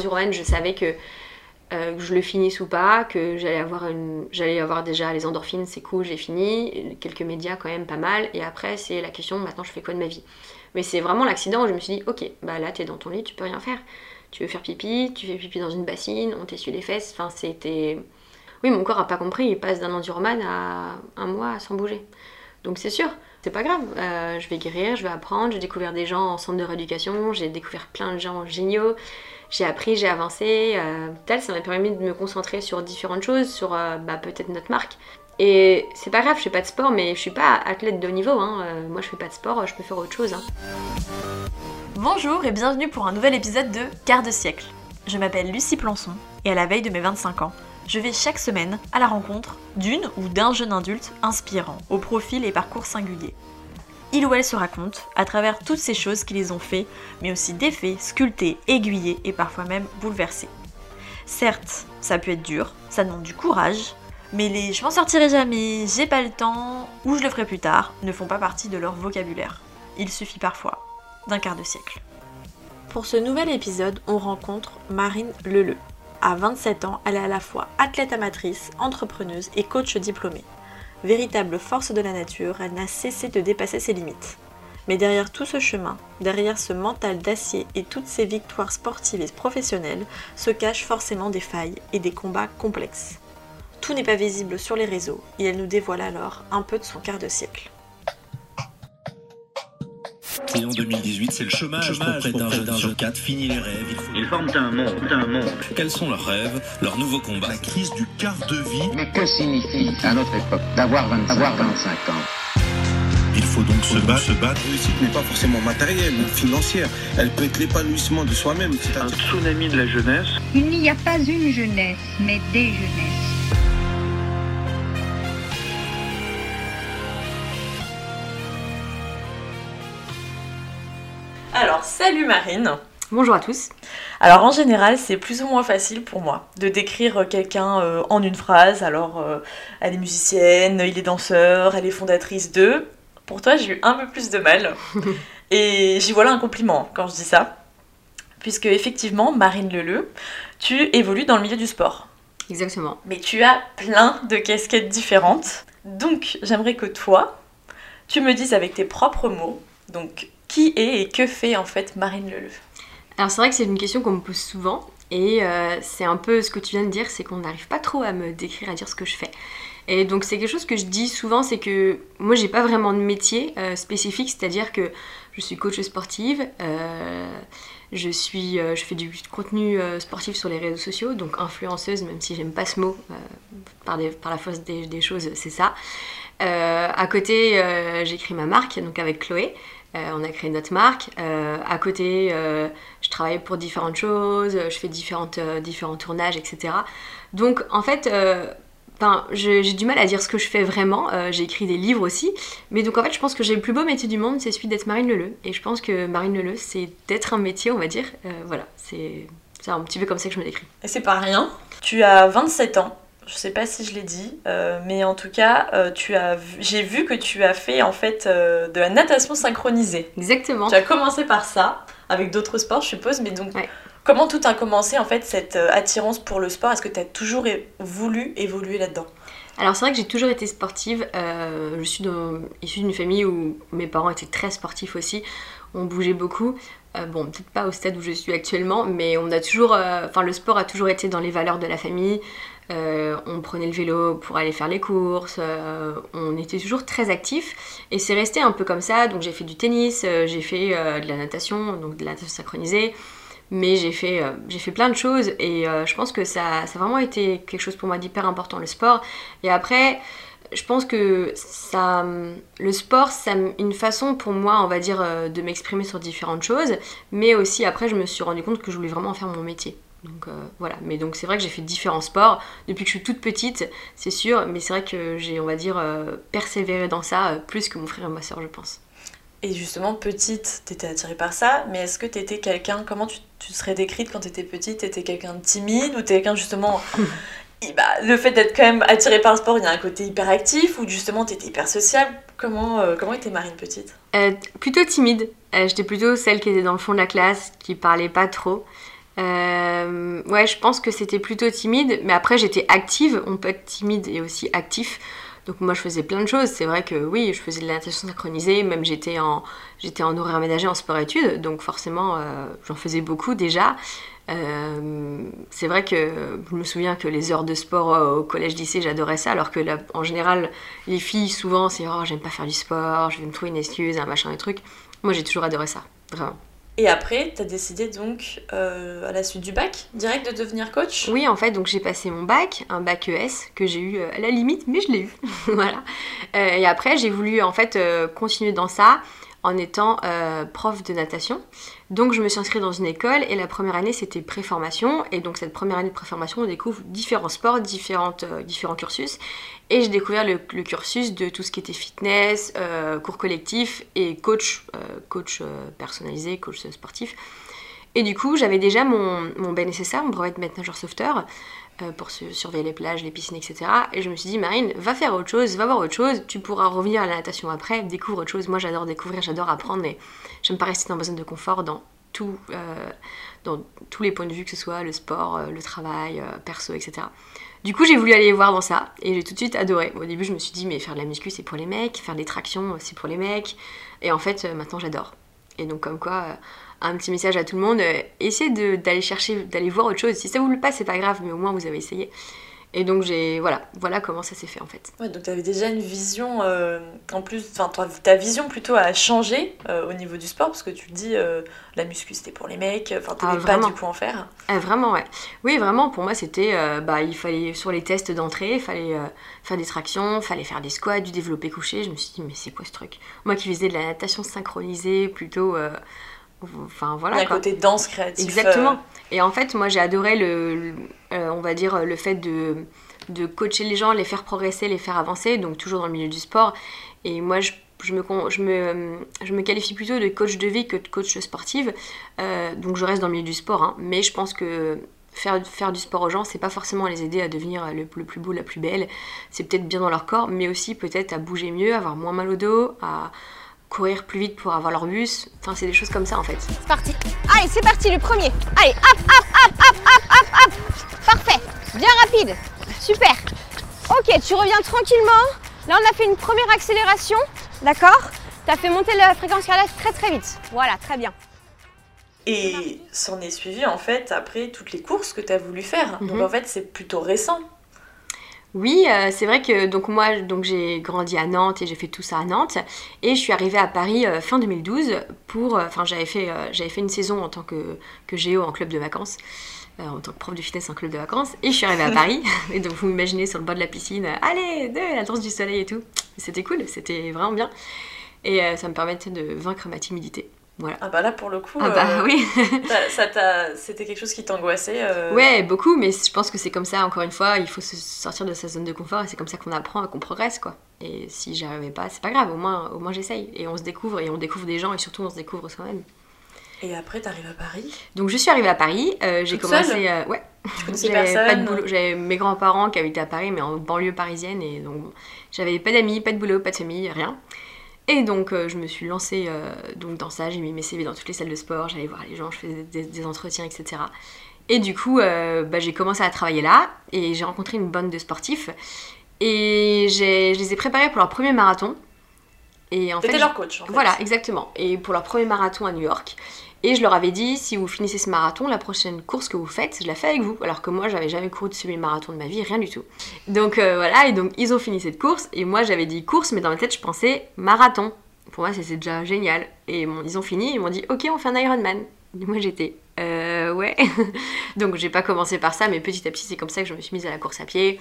je savais que, euh, que je le finisse ou pas, que j'allais avoir, une... avoir déjà les endorphines, c'est cool, j'ai fini, quelques médias quand même pas mal, et après c'est la question, maintenant je fais quoi de ma vie Mais c'est vraiment l'accident où je me suis dit, ok, bah là t'es dans ton lit, tu peux rien faire. Tu veux faire pipi, tu fais pipi dans une bassine, on t'essuie les fesses, enfin c'était... Oui, mon corps a pas compris, il passe d'un enduroman à un mois sans bouger. Donc c'est sûr, c'est pas grave, euh, je vais guérir, je vais apprendre, j'ai découvert des gens en centre de rééducation, j'ai découvert plein de gens géniaux, j'ai appris, j'ai avancé, euh, ça m'a permis de me concentrer sur différentes choses, sur euh, bah, peut-être notre marque. Et c'est pas grave, je fais pas de sport, mais je suis pas athlète de haut niveau, hein. moi je fais pas de sport, je peux faire autre chose. Hein. Bonjour et bienvenue pour un nouvel épisode de Quart de siècle. Je m'appelle Lucie Plançon et à la veille de mes 25 ans, je vais chaque semaine à la rencontre d'une ou d'un jeune adulte inspirant, au profil et parcours singuliers. Il ou elle se raconte à travers toutes ces choses qui les ont fait, mais aussi défaits, sculptés, aiguillés et parfois même bouleversés. Certes, ça peut être dur, ça demande du courage, mais les je m'en sortirai jamais, j'ai pas le temps ou je le ferai plus tard ne font pas partie de leur vocabulaire. Il suffit parfois d'un quart de siècle. Pour ce nouvel épisode, on rencontre Marine Leleu. À 27 ans, elle est à la fois athlète amatrice, entrepreneuse et coach diplômée. Véritable force de la nature, elle n'a cessé de dépasser ses limites. Mais derrière tout ce chemin, derrière ce mental d'acier et toutes ces victoires sportives et professionnelles, se cachent forcément des failles et des combats complexes. Tout n'est pas visible sur les réseaux et elle nous dévoile alors un peu de son quart de siècle. Et en 2018, c'est le chômage, pour près d'un jeune sur quatre. Fini les rêves. Il faut... Ils forment un monde, un monde. Quels sont leurs rêves, leurs nouveaux combats La crise du quart de vie. Mais que signifie, à notre époque, d'avoir 25, avoir 25 ans Il faut donc se battre. Se battre. La réussite n'est pas forcément matérielle ou financière. Elle peut être l'épanouissement de soi-même. C'est un tsunami de la jeunesse. Il n'y a pas une jeunesse, mais des jeunesses. Marine Bonjour à tous. Alors en général, c'est plus ou moins facile pour moi de décrire quelqu'un euh, en une phrase. Alors, euh, elle est musicienne, il est danseur, elle est fondatrice de. Pour toi, j'ai eu un peu plus de mal. Et j'y vois là un compliment quand je dis ça. Puisque effectivement, Marine Leleu, tu évolues dans le milieu du sport. Exactement. Mais tu as plein de casquettes différentes. Donc, j'aimerais que toi, tu me dises avec tes propres mots, donc qui est et que fait en fait Marine Leleu Alors c'est vrai que c'est une question qu'on me pose souvent et euh, c'est un peu ce que tu viens de dire, c'est qu'on n'arrive pas trop à me décrire, à dire ce que je fais. Et donc c'est quelque chose que je dis souvent, c'est que moi j'ai pas vraiment de métier euh, spécifique, c'est-à-dire que je suis coach sportive, euh, je, suis, je fais du contenu sportif sur les réseaux sociaux, donc influenceuse, même si j'aime pas ce mot, par, la force des, des choses, c'est ça. À côté, j'écris ma marque, donc avec Chloé. Euh, on a créé notre marque. Euh, à côté, euh, je travaille pour différentes choses, je fais différentes, différents tournages, etc. Donc en fait, je- j'ai du mal à dire ce que je fais vraiment. J'ai écrit des livres aussi. Mais donc en fait, je pense que j'ai le plus beau métier du monde, c'est celui d'être Marine Leleu. Et je pense que Marine Leleu, c'est d'être un métier, on va dire. Euh, voilà, c'est un petit peu comme ça que je me décris. Et c'est pas rien. Tu as 27 ans. Je sais pas si je l'ai dit, euh, mais en tout cas, euh, tu as j'ai vu que tu as fait en fait euh, de la natation synchronisée. Exactement. Tu as commencé par ça, avec d'autres sports, je suppose, mais donc Ouais. comment tout a commencé en fait cette attirance pour le sport? Est-ce que tu as toujours voulu évoluer là-dedans? Alors c'est vrai que j'ai toujours été sportive. Euh, je suis dans- issue d'une famille où mes parents étaient très sportifs aussi. On bougeait beaucoup. Euh, bon, peut-être pas au stade où je suis actuellement, mais on a toujours, euh, le sport a toujours été dans les valeurs de la famille. Euh, on prenait le vélo pour aller faire les courses. euh, on était toujours très actifs et c'est resté un peu comme ça. Donc j'ai fait du tennis, euh, j'ai fait de la natation, donc de la natation synchronisée. Mais j'ai fait, fait plein de choses et je pense que ça, ça a vraiment été quelque chose pour moi d'hyper important, le sport. Et après, je pense que ça, le sport, c'est une façon pour moi, on va dire, de m'exprimer sur différentes choses. Mais aussi, après, je me suis rendu compte que je voulais vraiment en faire mon métier. Donc euh, voilà, mais donc c'est vrai que j'ai fait différents sports depuis que je suis toute petite, c'est sûr, mais c'est vrai que j'ai, on va dire, euh, persévéré dans ça euh, plus que mon frère et ma soeur, je pense. Et justement, petite, t'étais attirée par ça, mais est-ce que t'étais quelqu'un, comment tu, tu serais décrite quand t'étais petite? T'étais quelqu'un de timide ou t'es quelqu'un justement... Bah, le fait d'être quand même attirée par le sport, il y a un côté hyper actif ou justement t'étais hyper sociable? Comment, comment était Marine petite? Plutôt timide. J'étais plutôt celle qui était dans le fond de la classe, qui parlait pas trop. Euh, ouais, je pense que c'était plutôt timide, mais après j'étais active. On peut être timide et aussi actif. Donc moi je faisais plein de choses. C'est vrai que oui, je faisais de la natation synchronisée, même j'étais en, j'étais en horaire aménagé en sport-études, donc forcément euh, j'en faisais beaucoup déjà. Euh, c'est vrai que je me souviens que les heures de sport au collège-lycée, j'adorais ça, alors que là, en général, les filles, souvent, c'est oh, j'aime pas faire du sport, je vais me trouver une excuse, un machin, un truc. Moi, j'ai toujours adoré ça, vraiment. Et après, tu as décidé donc, euh, à la suite du bac, direct de devenir coach? Oui, en fait, donc j'ai passé mon bac, un bac ES, que j'ai eu euh, à la limite, mais je l'ai eu. voilà. Euh, et après, j'ai voulu en fait continuer dans ça en étant prof de natation. Donc je me suis inscrite dans une école et la première année c'était préformation. Et donc cette première année de préformation on découvre différents sports, euh, différents cursus. Et j'ai découvert le, cursus de tout ce qui était fitness, euh, cours collectif et coach, euh, coach personnalisé, coach sportif. Et du coup j'avais déjà mon, mon BNSSA, mon brevet de maître nageur sauveteur pour su- surveiller les plages, les piscines, etc. Et je me suis dit, Marine, va faire autre chose, va voir autre chose, tu pourras revenir à la natation après, découvre autre chose. Moi, j'adore découvrir, j'adore apprendre, mais j'aime pas rester dans ma zone de confort dans, tout, euh, dans tous les points de vue, que ce soit le sport, euh, le travail, euh, perso, etc. Du coup, j'ai voulu aller voir dans ça et j'ai tout de suite adoré. Au début, je me suis dit, mais faire de la muscu, c'est pour les mecs, faire des tractions, c'est pour les mecs. Et en fait, euh, maintenant, j'adore. Et donc, comme quoi, euh, un petit message à tout le monde, euh, essayez d'aller chercher, d'aller voir autre chose. Si ça vous plaît pas, c'est pas grave, mais au moins vous avez essayé. Et donc, j'ai. Voilà, voilà comment ça s'est fait en fait. Ouais, donc tu avais déjà une vision, euh, en plus, enfin ta vision plutôt a changé euh, au niveau du sport, parce que tu dis, euh, la muscu c'était pour les mecs, enfin Ah, t'avais pas vraiment. du coup en faire. Ah, vraiment, ouais. Oui, vraiment, pour moi, c'était. bah, il fallait, sur les tests d'entrée, il fallait faire des tractions, fallait faire des squats, du développé couché. Je me suis dit, mais c'est quoi ce truc? Moi qui faisais de la natation synchronisée, plutôt. Enfin, Il voilà. y a un côté danse créatif. Exactement. euh, Et en fait, moi, j'ai adoré le, le- euh, on va dire, le fait de, de coacher les gens, les faire progresser, les faire avancer, donc toujours dans le milieu du sport. Et moi, je, je me, je, me, je me qualifie plutôt de coach de vie que de coach sportive. Euh, donc je reste dans le milieu du sport, hein. mais je pense que faire, faire du sport aux gens, c'est pas forcément les aider à devenir le, le plus beau, la plus belle. C'est peut-être bien dans leur corps, mais aussi peut-être à bouger mieux, avoir moins mal au dos, à courir plus vite pour avoir leur bus. Enfin, c'est des choses comme ça en fait. C'est parti. Allez, c'est parti, le premier. Allez, hop, hop, hop, hop, hop, hop, hop. Parfait. Bien rapide. Super. Ok, tu reviens tranquillement. Là, on a fait une première accélération. D'accord Tu as fait monter la fréquence cardiaque très très vite. Voilà, très bien. Et s'en est suivi en fait après toutes les courses que tu as voulu faire. Donc Mhm. en fait c'est plutôt récent. Oui, euh, c'est vrai que donc moi donc j'ai grandi à Nantes et j'ai fait tout ça à Nantes. Et je suis arrivée à Paris euh, fin 2012 pour euh, enfin j'avais fait j'avais fait une saison en tant que que géo en club de vacances en tant que prof de fitness en club de vacances. Et je suis arrivée à Paris. Et donc vous m'imaginez sur le bord de la piscine allez de la danse du soleil et tout. C'était cool c'était vraiment bien. Et ça me permettait de vaincre ma timidité voilà Ah bah là pour le coup, ah bah euh, oui t'as- ça t'a- c'était quelque chose qui t'angoissait. euh, Ouais, beaucoup, mais je pense que c'est comme ça, encore une fois, il faut se sortir de sa zone de confort et c'est comme ça qu'on apprend et qu'on progresse, quoi. Et si j'y arrivais pas, c'est pas grave, au moins, au moins j'essaye. Et on se découvre, et on découvre des gens, et surtout on se découvre soi-même. Et après t'arrives à Paris? Donc je suis arrivée à Paris, euh, j'ai commencé... euh, ouais, Tu connaissais j'avais personne. pas de boulot. J'avais mes grands-parents qui habitaient à Paris, mais en banlieue parisienne, et donc j'avais pas d'amis, pas de boulot, pas de famille, rien. Et donc euh, je me suis lancée euh, donc dans ça, j'ai mis mes CV dans toutes les salles de sport, j'allais voir les gens, je faisais des, des entretiens, etc. Et du coup, euh, bah, j'ai commencé à travailler là, et j'ai rencontré une bande de sportifs, et je les ai préparés pour leur premier marathon. Et en fait, leur coach en fait. voilà, exactement. Et pour leur premier marathon à New York. Et je leur avais dit, si vous finissez ce marathon, la prochaine course que vous faites, je la fais avec vous. Alors que moi, j'avais jamais couru de semi-marathon de ma vie, rien du tout. Donc euh, voilà, et donc ils ont fini cette course. Et moi, j'avais dit course, mais dans ma tête, je pensais marathon. Pour moi, c'était déjà génial. Et bon, ils ont fini, ils m'ont dit, ok, on fait un Ironman. Et moi, j'étais, euh, ouais. donc j'ai pas commencé par ça, mais petit à petit, c'est comme ça que je me suis mise à la course à pied,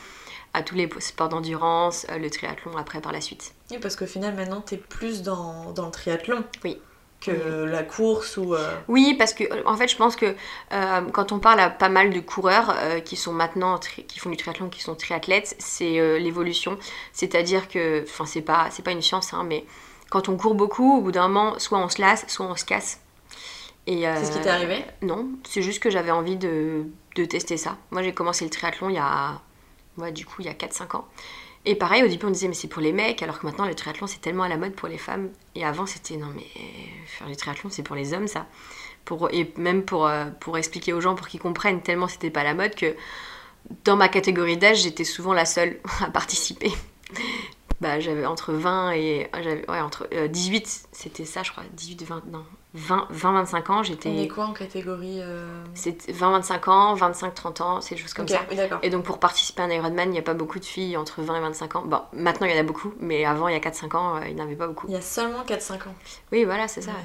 à tous les sports d'endurance, euh, le triathlon après par la suite. Oui, parce qu'au final maintenant t'es plus dans, dans le triathlon. Oui. Que Oui, la course ou. euh, Oui, parce que en fait, je pense que euh, quand on parle à pas mal de coureurs euh, qui sont maintenant qui font du triathlon, qui sont triathlètes, c'est l'évolution. C'est-à-dire que, enfin, c'est pas c'est pas une science, hein, mais quand on court beaucoup, au bout d'un moment, soit on se lasse, soit on se casse. Et C'est ce qui t'est arrivé? Non, c'est juste que j'avais envie de, de tester ça. Moi, j'ai commencé le triathlon il y a, ouais, du coup, il y a 4-5 ans. Et pareil, au début, on disait, mais c'est pour les mecs, alors que maintenant, le triathlon, c'est tellement à la mode pour les femmes. Et avant, c'était, non, mais faire du triathlon, c'est pour les hommes, ça. Pour, et même pour, euh, pour expliquer aux gens, pour qu'ils comprennent, tellement c'était pas la mode que dans ma catégorie d'âge, j'étais souvent la seule à participer. bah, j'avais entre 20 et. Ouais, entre euh, 18, c'était ça, je crois. 18, 20, non. 20, 20 25 ans, On est j'étais. quoi en catégorie euh, C'était 20, 25 ans, 25, 30 ans, c'est des choses comme Ok, ça. oui. Et donc pour participer à un Ironman, il n'y a pas beaucoup de filles entre 20 et 25 ans. Bon, maintenant il y en a beaucoup, mais avant, il y a 4-5 ans, euh, il n'y en avait pas beaucoup. Il y a seulement 4-5 ans. Oui, voilà, c'est ça. Ouais.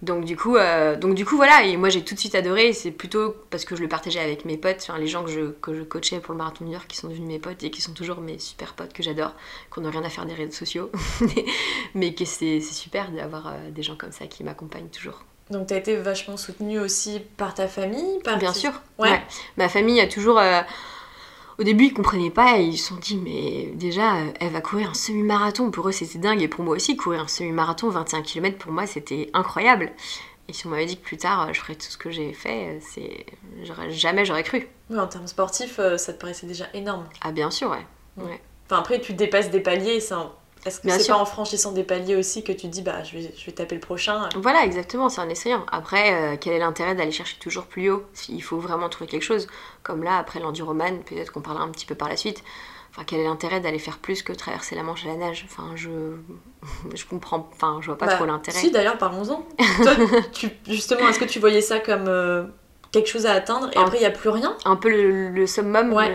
Donc du coup, euh, donc du coup voilà, et moi j'ai tout de suite adoré, c'est plutôt parce que je le partageais avec mes potes, enfin, les gens que je, que je coachais pour le marathon de New York qui sont devenus mes potes et qui sont toujours mes super potes que j'adore, qu'on n'a rien à faire des réseaux sociaux, mais que c'est super d'avoir euh, des gens comme ça qui m'accompagnent toujours. Donc t'as été vachement soutenue aussi par ta famille par Bien tes- sûr. Ouais. Ouais. Ma famille a toujours. euh, Au début, ils comprenaient pas et ils se sont dit, mais déjà, euh, elle va courir un semi-marathon. Pour eux, c'était dingue. Et pour moi aussi, courir un semi-marathon, 25 km, pour moi, c'était incroyable. Et si on m'avait dit que plus tard, euh, je ferais tout ce que j'ai fait, euh, c'est. Jamais j'aurais cru. Ouais, en termes sportifs, ça te paraissait déjà énorme. Ah, bien sûr, ouais. Enfin, après, tu dépasses des paliers. c'est un- Est-ce que Bien c'est sûr. pas en franchissant des paliers aussi que tu dis, bah, je vais, je vais taper le prochain Voilà, exactement, c'est en essayant. Après, euh, quel est l'intérêt d'aller chercher toujours plus haut? Il faut vraiment trouver quelque chose. Comme là, après l'enduroman, peut-être qu'on parlera un petit peu par la suite. Enfin, quel est l'intérêt d'aller faire plus que traverser la Manche à la nage? Enfin, je, je comprends, enfin, je vois pas Bah, trop l'intérêt. Si, d'ailleurs, parlons-en. Toi, tu- justement, est-ce que tu voyais ça comme euh, quelque chose à atteindre et Un- après, il n'y a plus rien? Un peu le, le summum. Ouais.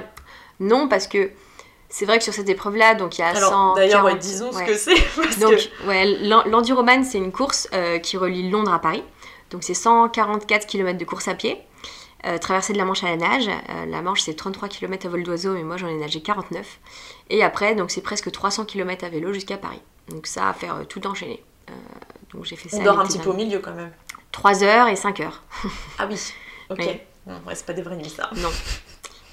le- Non, parce que c'est vrai que sur cette épreuve-là, donc il y a Alors, 100. d'ailleurs, ouais, disons ce que c'est. Donc, que- ouais, l'enduroman, c'est une course euh, qui relie Londres à Paris. Donc, c'est 144 km de course à pied, euh, traversée de la Manche à la nage. Euh, la Manche, c'est 33 km à vol d'oiseau, mais moi, j'en ai nagé 49. Et après, donc, c'est presque 300 km à vélo jusqu'à Paris. Donc, ça, à faire euh, tout enchaîné. Donc, j'ai fait ça. on dort un petit peu au milieu quand même. 3 heures et 5 heures. Ah oui, ok. Oui. Non, ouais, c'est pas des vraies nuits ça. Non.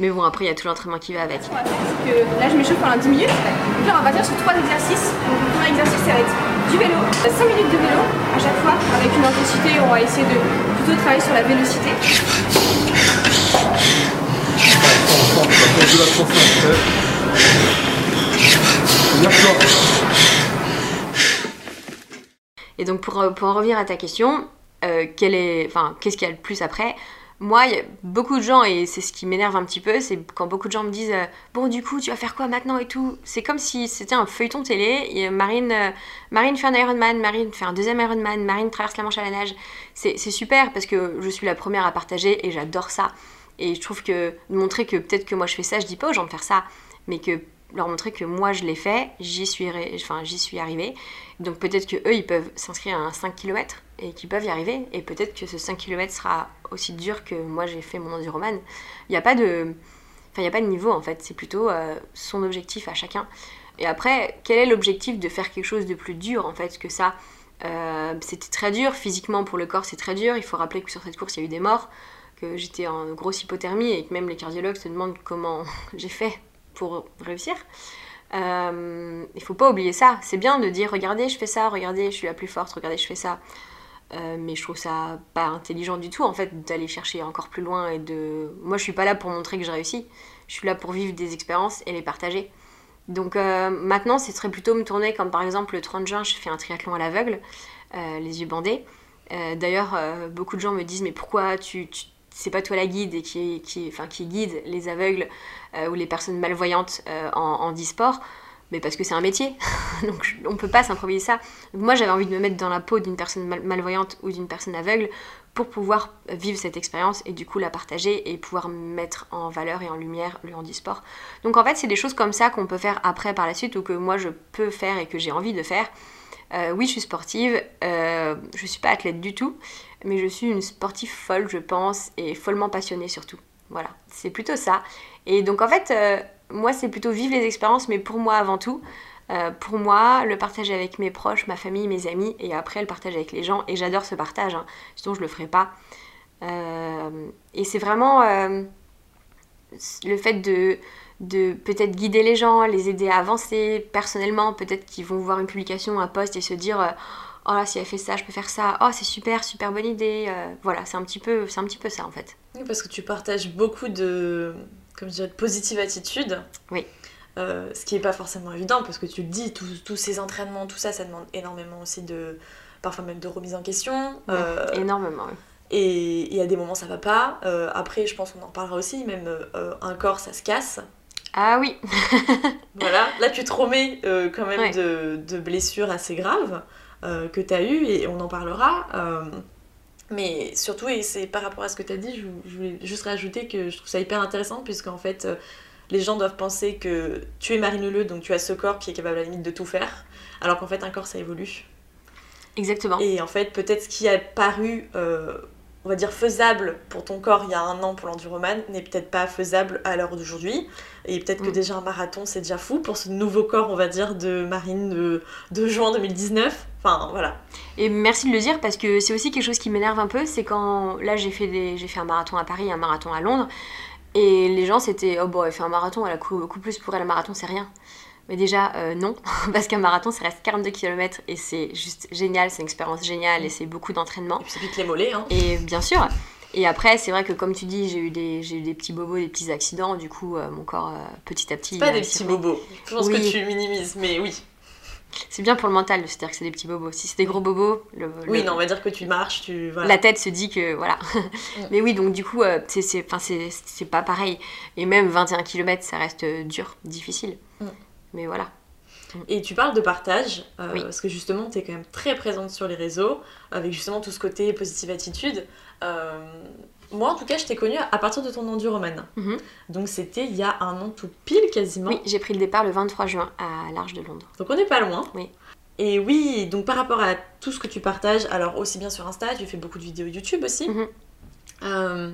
Mais bon, après, il y a tout l'entraînement qui va avec. Ce qu'on va faire, c'est que là, je m'échauffe pendant 10 minutes. Puis là, on va partir sur trois exercices. Donc, le premier exercice, ça va être du vélo. 5 minutes de vélo à chaque fois, avec une intensité. On va essayer de plutôt travailler sur la vélocité. Et donc pour, euh, pour en revenir à ta question, euh, enfin, qu'est-ce qu'il y a le plus après? Moi, il y a beaucoup de gens, et c'est ce qui m'énerve un petit peu, c'est quand beaucoup de gens me disent euh, Bon, du coup, tu vas faire quoi maintenant et tout C'est comme si c'était un feuilleton télé. Et Marine, euh, Marine fait un Ironman, Marine fait un deuxième Ironman, Marine traverse la Manche à la nage. C'est super parce que je suis la première à partager et j'adore ça. Et je trouve que montrer que peut-être que moi je fais ça, je dis pas aux gens de faire ça, mais que leur montrer que moi je l'ai fait, j'y suis, suis arrivée. Donc peut-être que eux ils peuvent s'inscrire à un 5 km et qu'ils peuvent y arriver. Et peut-être que ce 5 km sera aussi dur que moi j'ai fait mon enduroman. Il n'y a pas de. Enfin, il n'y a pas de niveau en fait, c'est plutôt euh, son objectif à chacun. Et après, quel est l'objectif de faire quelque chose de plus dur en fait que ça? Euh, C'était très dur, physiquement pour le corps c'est très dur. Il faut rappeler que sur cette course il y a eu des morts, que j'étais en grosse hypothermie et que même les cardiologues se demandent comment j'ai fait pour réussir. Euh, il faut pas oublier ça. C'est bien de dire regardez, je fais ça, regardez, je suis la plus forte, regardez, je fais ça. Euh, mais je trouve ça pas intelligent du tout en fait d'aller chercher encore plus loin et de. Moi, je suis pas là pour montrer que j'ai réussi. Je suis là pour vivre des expériences et les partager. Donc euh, maintenant, ce serait plutôt me tourner comme par exemple le 30 juin, je fais un triathlon à l'aveugle, euh, les yeux bandés. D'ailleurs, beaucoup de gens me disent mais pourquoi tu, c'est pas toi la guide et qui, qui, enfin, qui guide les aveugles ou les personnes malvoyantes en, en e-sport? Mais parce que c'est un métier, donc on peut pas s'improviser ça. Moi j'avais envie de me mettre dans la peau d'une personne mal- malvoyante ou d'une personne aveugle pour pouvoir vivre cette expérience et du coup la partager et pouvoir mettre en valeur et en lumière le handisport. Donc en fait c'est des choses comme ça qu'on peut faire après par la suite ou que moi je peux faire et que j'ai envie de faire. Euh, oui je suis sportive, euh, je suis pas athlète du tout, mais je suis une sportive folle je pense et follement passionnée surtout. Voilà, c'est plutôt ça. Et donc en fait, euh, moi c'est plutôt vivre les expériences, mais pour moi avant tout. Euh, pour moi, le partager avec mes proches, ma famille, mes amis, et après le partage avec les gens. Et j'adore ce partage, hein, sinon je le ferais pas. Euh, et c'est vraiment euh, le fait de, peut-être guider les gens, les aider à avancer personnellement. Peut-être qu'ils vont voir une publication, un post et se dire Oh là, si elle fait ça, je peux faire ça. Oh, c'est super, super bonne idée. Voilà, c'est un, petit peu- un petit peu ça en fait. Parce que tu partages beaucoup de, comme je dirais, de positive attitude. Oui. Euh, ce qui n'est pas forcément évident parce que tu le dis, tous ces entraînements, tout ça, ça demande énormément aussi de, parfois même de remise en question. Euh, Énormément. Et il y a des moments ça va pas. Euh, après, je pense qu'on en parlera aussi, même un corps ça se casse. Ah oui Voilà, là tu te remets quand même de, de, blessures assez graves que tu as eues et on en parlera. Mais surtout, et c'est par rapport à ce que tu as dit, je, voulais juste rajouter que je trouve ça hyper intéressant puisqu'en fait les gens doivent penser que tu es Marine Leleu, donc tu as ce corps qui est capable à la limite de tout faire, alors qu'en fait un corps ça évolue. Exactement. Et en fait, peut-être ce qui a paru on va dire, faisable pour ton corps il y a un an pour l'enduroman n'est peut-être pas faisable à l'heure d'aujourd'hui. Et peut-être que mm. déjà un marathon, c'est déjà fou pour ce nouveau corps, on va dire, de Marine de, de juin 2019. Enfin, voilà. Et merci de le dire parce que c'est aussi quelque chose qui m'énerve un peu. C'est quand, là, j'ai fait, des, j'ai fait un marathon à Paris, un marathon à Londres. Et les gens, c'était, oh bon, elle fait un marathon, elle a beaucoup plus pour elle, un marathon, c'est rien. Mais déjà, euh, non, parce qu'un marathon, ça reste 42 km et c'est juste génial, c'est une expérience géniale et c'est beaucoup d'entraînement. Et puis ça pique les mollets, hein. Et bien sûr. Et après, c'est vrai que comme tu dis, j'ai eu des, j'ai eu des petits bobos, des petits accidents. Du coup, euh, mon corps, euh, petit à petit. Pas des petits bobos. Je pense que tu minimises, mais oui. C'est bien pour le mental, c'est-à-dire que c'est des petits bobos. Si c'est des gros bobos, le, oui, non, on va dire que tu marches, tu. La tête se dit que voilà. Mm. mais oui, donc du coup, c'est, c'est, c'est, pas pareil. Et même 21 km, ça reste dur, difficile. Mm. Mais voilà. Et tu parles de partage, euh, parce que justement, tu es quand même très présente sur les réseaux, avec justement tout ce côté positive attitude. Euh, moi, en tout cas, je t'ai connue à partir de ton enduroman. Mhm. Donc, c'était il y a un an tout pile quasiment. Oui, j'ai pris le départ le 23 juin à l'Arche de Londres. Donc, on n'est pas loin. Oui. Et oui, donc par rapport à tout ce que tu partages, alors aussi bien sur Insta, tu fais beaucoup de vidéos YouTube aussi. Mhm. Euh,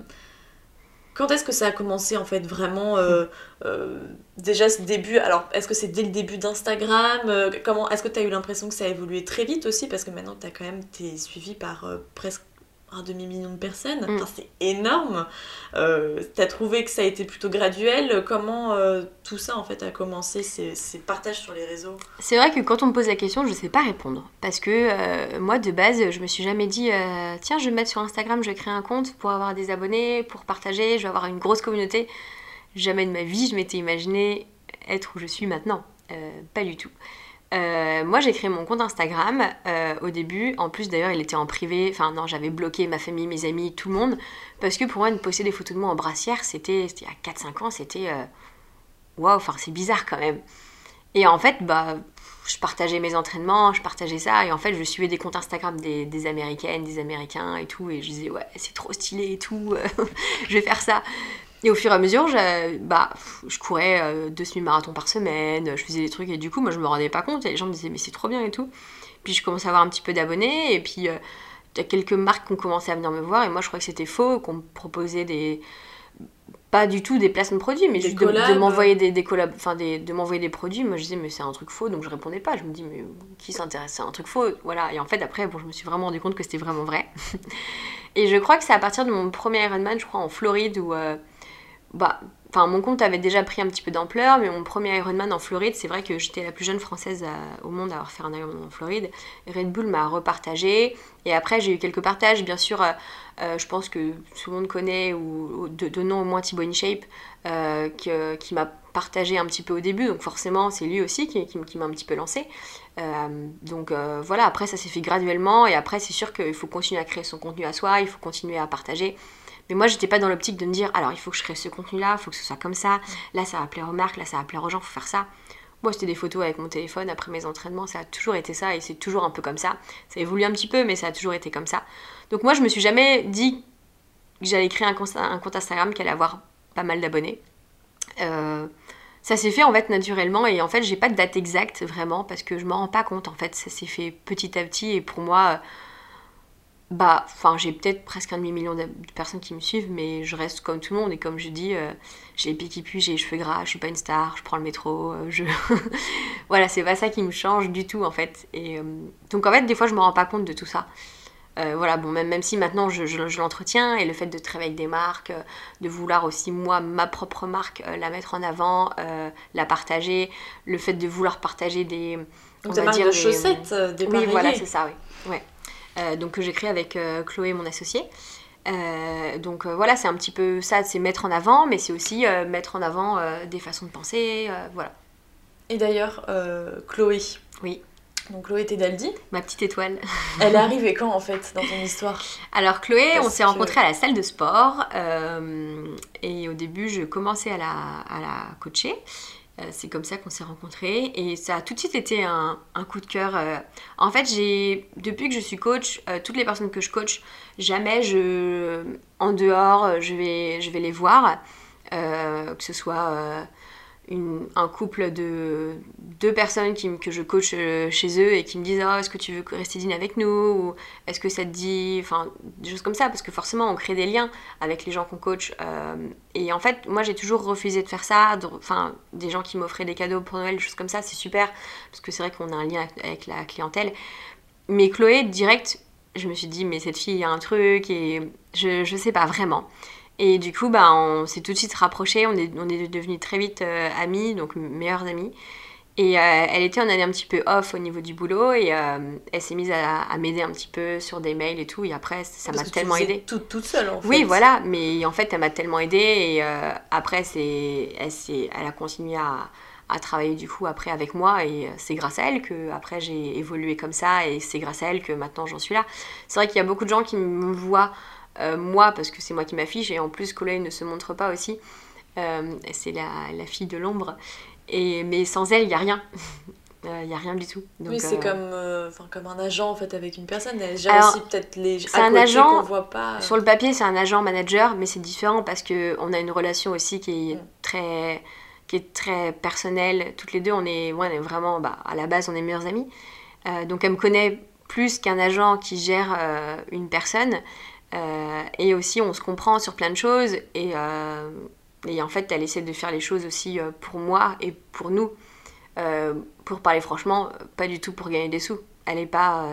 quand est-ce que ça a commencé en fait vraiment euh, euh, déjà ce début? Alors est-ce que c'est dès le début d'Instagram euh, Comment Est-ce que tu as eu l'impression que ça a évolué très vite aussi? Parce que maintenant tu as quand même été suivi par presque un demi-million de personnes. Mm. c'est énorme. Euh, T'as trouvé que ça a été plutôt graduel. Comment euh, tout ça en fait a commencé, ces, ces partages sur les réseaux? C'est vrai que quand on me pose la question, je ne sais pas répondre. Parce que euh, moi de base, je me suis jamais dit euh, tiens, je vais me mettre sur Instagram, je vais créer un compte pour avoir des abonnés, pour partager, je vais avoir une grosse communauté. Jamais de ma vie, je m'étais imaginé être où je suis maintenant. pas du tout. Euh, moi, j'ai créé mon compte Instagram euh, au début. En plus, d'ailleurs, il était en privé. Enfin, non, j'avais bloqué ma famille, mes amis, tout le monde. Parce que pour moi, de poster des photos de moi en brassière, c'était il y a 4-5 ans, c'était. Euh, waouh, enfin, c'est bizarre quand même. Et en fait, bah, je partageais mes entraînements, je partageais ça. Et en fait, je suivais des comptes Instagram des Américaines, des Américains et tout. Et je disais, ouais, c'est trop stylé et tout. je vais faire ça. Et au fur et à mesure, je, bah, je courais euh, deux semi-marathons par semaine, je faisais des trucs et du coup, moi je me rendais pas compte et les gens me disaient mais c'est trop bien et tout. Puis je commençais à avoir un petit peu d'abonnés et puis euh, il y a quelques marques qui ont commencé à venir me voir et moi je crois que c'était faux, qu'on me proposait des. Pas du tout des placements de produits, mais juste de, m'envoyer des, des collabs, enfin des, de m'envoyer des produits. Moi je disais mais c'est un truc faux donc je répondais pas. Je me dis mais qui s'intéresse C'est un truc faux? Voilà. Et en fait après, bon, je me suis vraiment rendu compte que c'était vraiment vrai. et je crois que c'est à partir de mon premier Ironman, je crois en Floride où. Euh, bah, enfin mon compte avait déjà pris un petit peu d'ampleur, mais mon premier Ironman en Floride, c'est vrai que j'étais la plus jeune française au monde à avoir fait un Ironman en Floride. Red Bull m'a repartagé, et après j'ai eu quelques partages, bien sûr. Euh, euh, je pense que tout le monde connaît, ou, de, nom au moins Thibaut InShape, euh, qui m'a partagé un petit peu au début, donc forcément c'est lui aussi qui, m'a un petit peu lancé. donc voilà, après ça s'est fait graduellement, et après c'est sûr qu'il faut continuer à créer son contenu à soi, il faut continuer à partager. Mais moi, j'étais pas dans l'optique de me dire, alors il faut que je crée ce contenu-là, il faut que ce soit comme ça, là ça va plaire aux marques, là ça va plaire aux gens, faut faire ça. Moi, c'était des photos avec mon téléphone après mes entraînements, ça a toujours été ça et c'est toujours un peu comme ça. Ça évolue un petit peu, mais ça a toujours été comme ça. Donc moi, je me suis jamais dit que j'allais créer un compte, Instagram qui allait avoir pas mal d'abonnés. Euh, ça s'est fait en fait naturellement et en fait j'ai pas de date exacte vraiment parce que je m'en rends pas compte en fait ça s'est fait petit à petit et pour moi bah, enfin, j'ai peut-être presque un demi-million de personnes qui me suivent, mais je reste comme tout le monde. Et comme je dis, euh, j'ai les pieds qui puent, j'ai les cheveux gras, je suis pas une star, je prends le métro, euh, je. voilà, c'est pas ça qui me change du tout, en fait. Et euh, donc, en fait, des fois, je me rends pas compte de tout ça. voilà, bon, même, même si maintenant je, je, l'entretiens et le fait de travailler avec des marques, de vouloir aussi, moi, ma propre marque, la mettre en avant, la partager, le fait de vouloir partager des. On va dire, de chaussettes, des Oui, voilà, c'est ça, oui. Ouais. Euh, donc que j'ai créé avec euh, Chloé, mon associée. Euh, donc voilà, c'est un petit peu ça, c'est mettre en avant, mais c'est aussi mettre en avant des façons de penser, voilà. Et d'ailleurs, Chloé. Oui. Donc Chloé Tedaldi, ma petite étoile. elle est arrivée quand en fait dans ton histoire? Alors Chloé, on s'est que- rencontrés à la salle de sport et au début je commençais à la, à la coacher. Euh, c'est comme ça qu'on s'est rencontrés et ça a tout de suite été un, coup de cœur. euh. En fait, depuis que je suis coach, euh, toutes les personnes que je coach, jamais je en dehors je vais les voir, que ce soit un couple de deux personnes qui, que je coach euh, chez eux et qui me disent oh, est-ce que tu veux rester dîner avec nous ou est-ce que ça te dit enfin des choses comme ça parce que forcément on crée des liens avec les gens qu'on coach. Euh, et en fait moi j'ai toujours refusé de faire ça enfin des gens qui m'offraient des cadeaux pour Noël des choses comme ça c'est super parce que c'est vrai qu'on a un lien avec- avec la clientèle. Mais Chloé direct je me suis dit mais cette fille il y a un truc et je, je sais pas vraiment et du coup, bah, on s'est tout de suite rapprochés, on est, on est devenus très vite euh, amis, donc meilleurs amis. Et euh, elle était en année un petit peu off au niveau du boulot et euh, elle s'est mise à, à m'aider un petit peu sur des mails et tout. Et après, ça m'a tellement aidée. Toute, toute seule en fait. Oui, voilà, mais en fait, elle m'a tellement aidée et euh, après, elle, elle a continué à, à travailler du coup après avec moi et c'est grâce à elle que après j'ai évolué comme ça et c'est grâce à elle que maintenant j'en suis là. C'est vrai qu'il y a beaucoup de gens qui me voient euh, moi parce que c'est moi qui m'affiche et en plus Chloé ne se montre pas aussi. Euh, c'est la, la fille de l'ombre. Et, mais sans elle, il n'y a rien. Euh, Il n'y a rien du tout. Donc, oui, c'est comme, comme un agent en fait avec une personne. Elle gère Alors, aussi peut-être les c'est un agent, qu'on voit pas. Sur le papier, c'est un agent manager, mais c'est différent parce que on a une relation aussi qui est Mm. très qui est très personnelle. Toutes les deux, on est, ouais, on est vraiment, bah, à la base, on est meilleures amies. Euh, donc, elle me connaît plus qu'un agent qui gère euh, une personne. Euh, et aussi, on se comprend sur plein de choses. Et, euh, en fait, elle essaie de faire les choses aussi euh, pour moi et pour nous. Pour parler franchement, pas du tout pour gagner des sous. Elle n'est pas.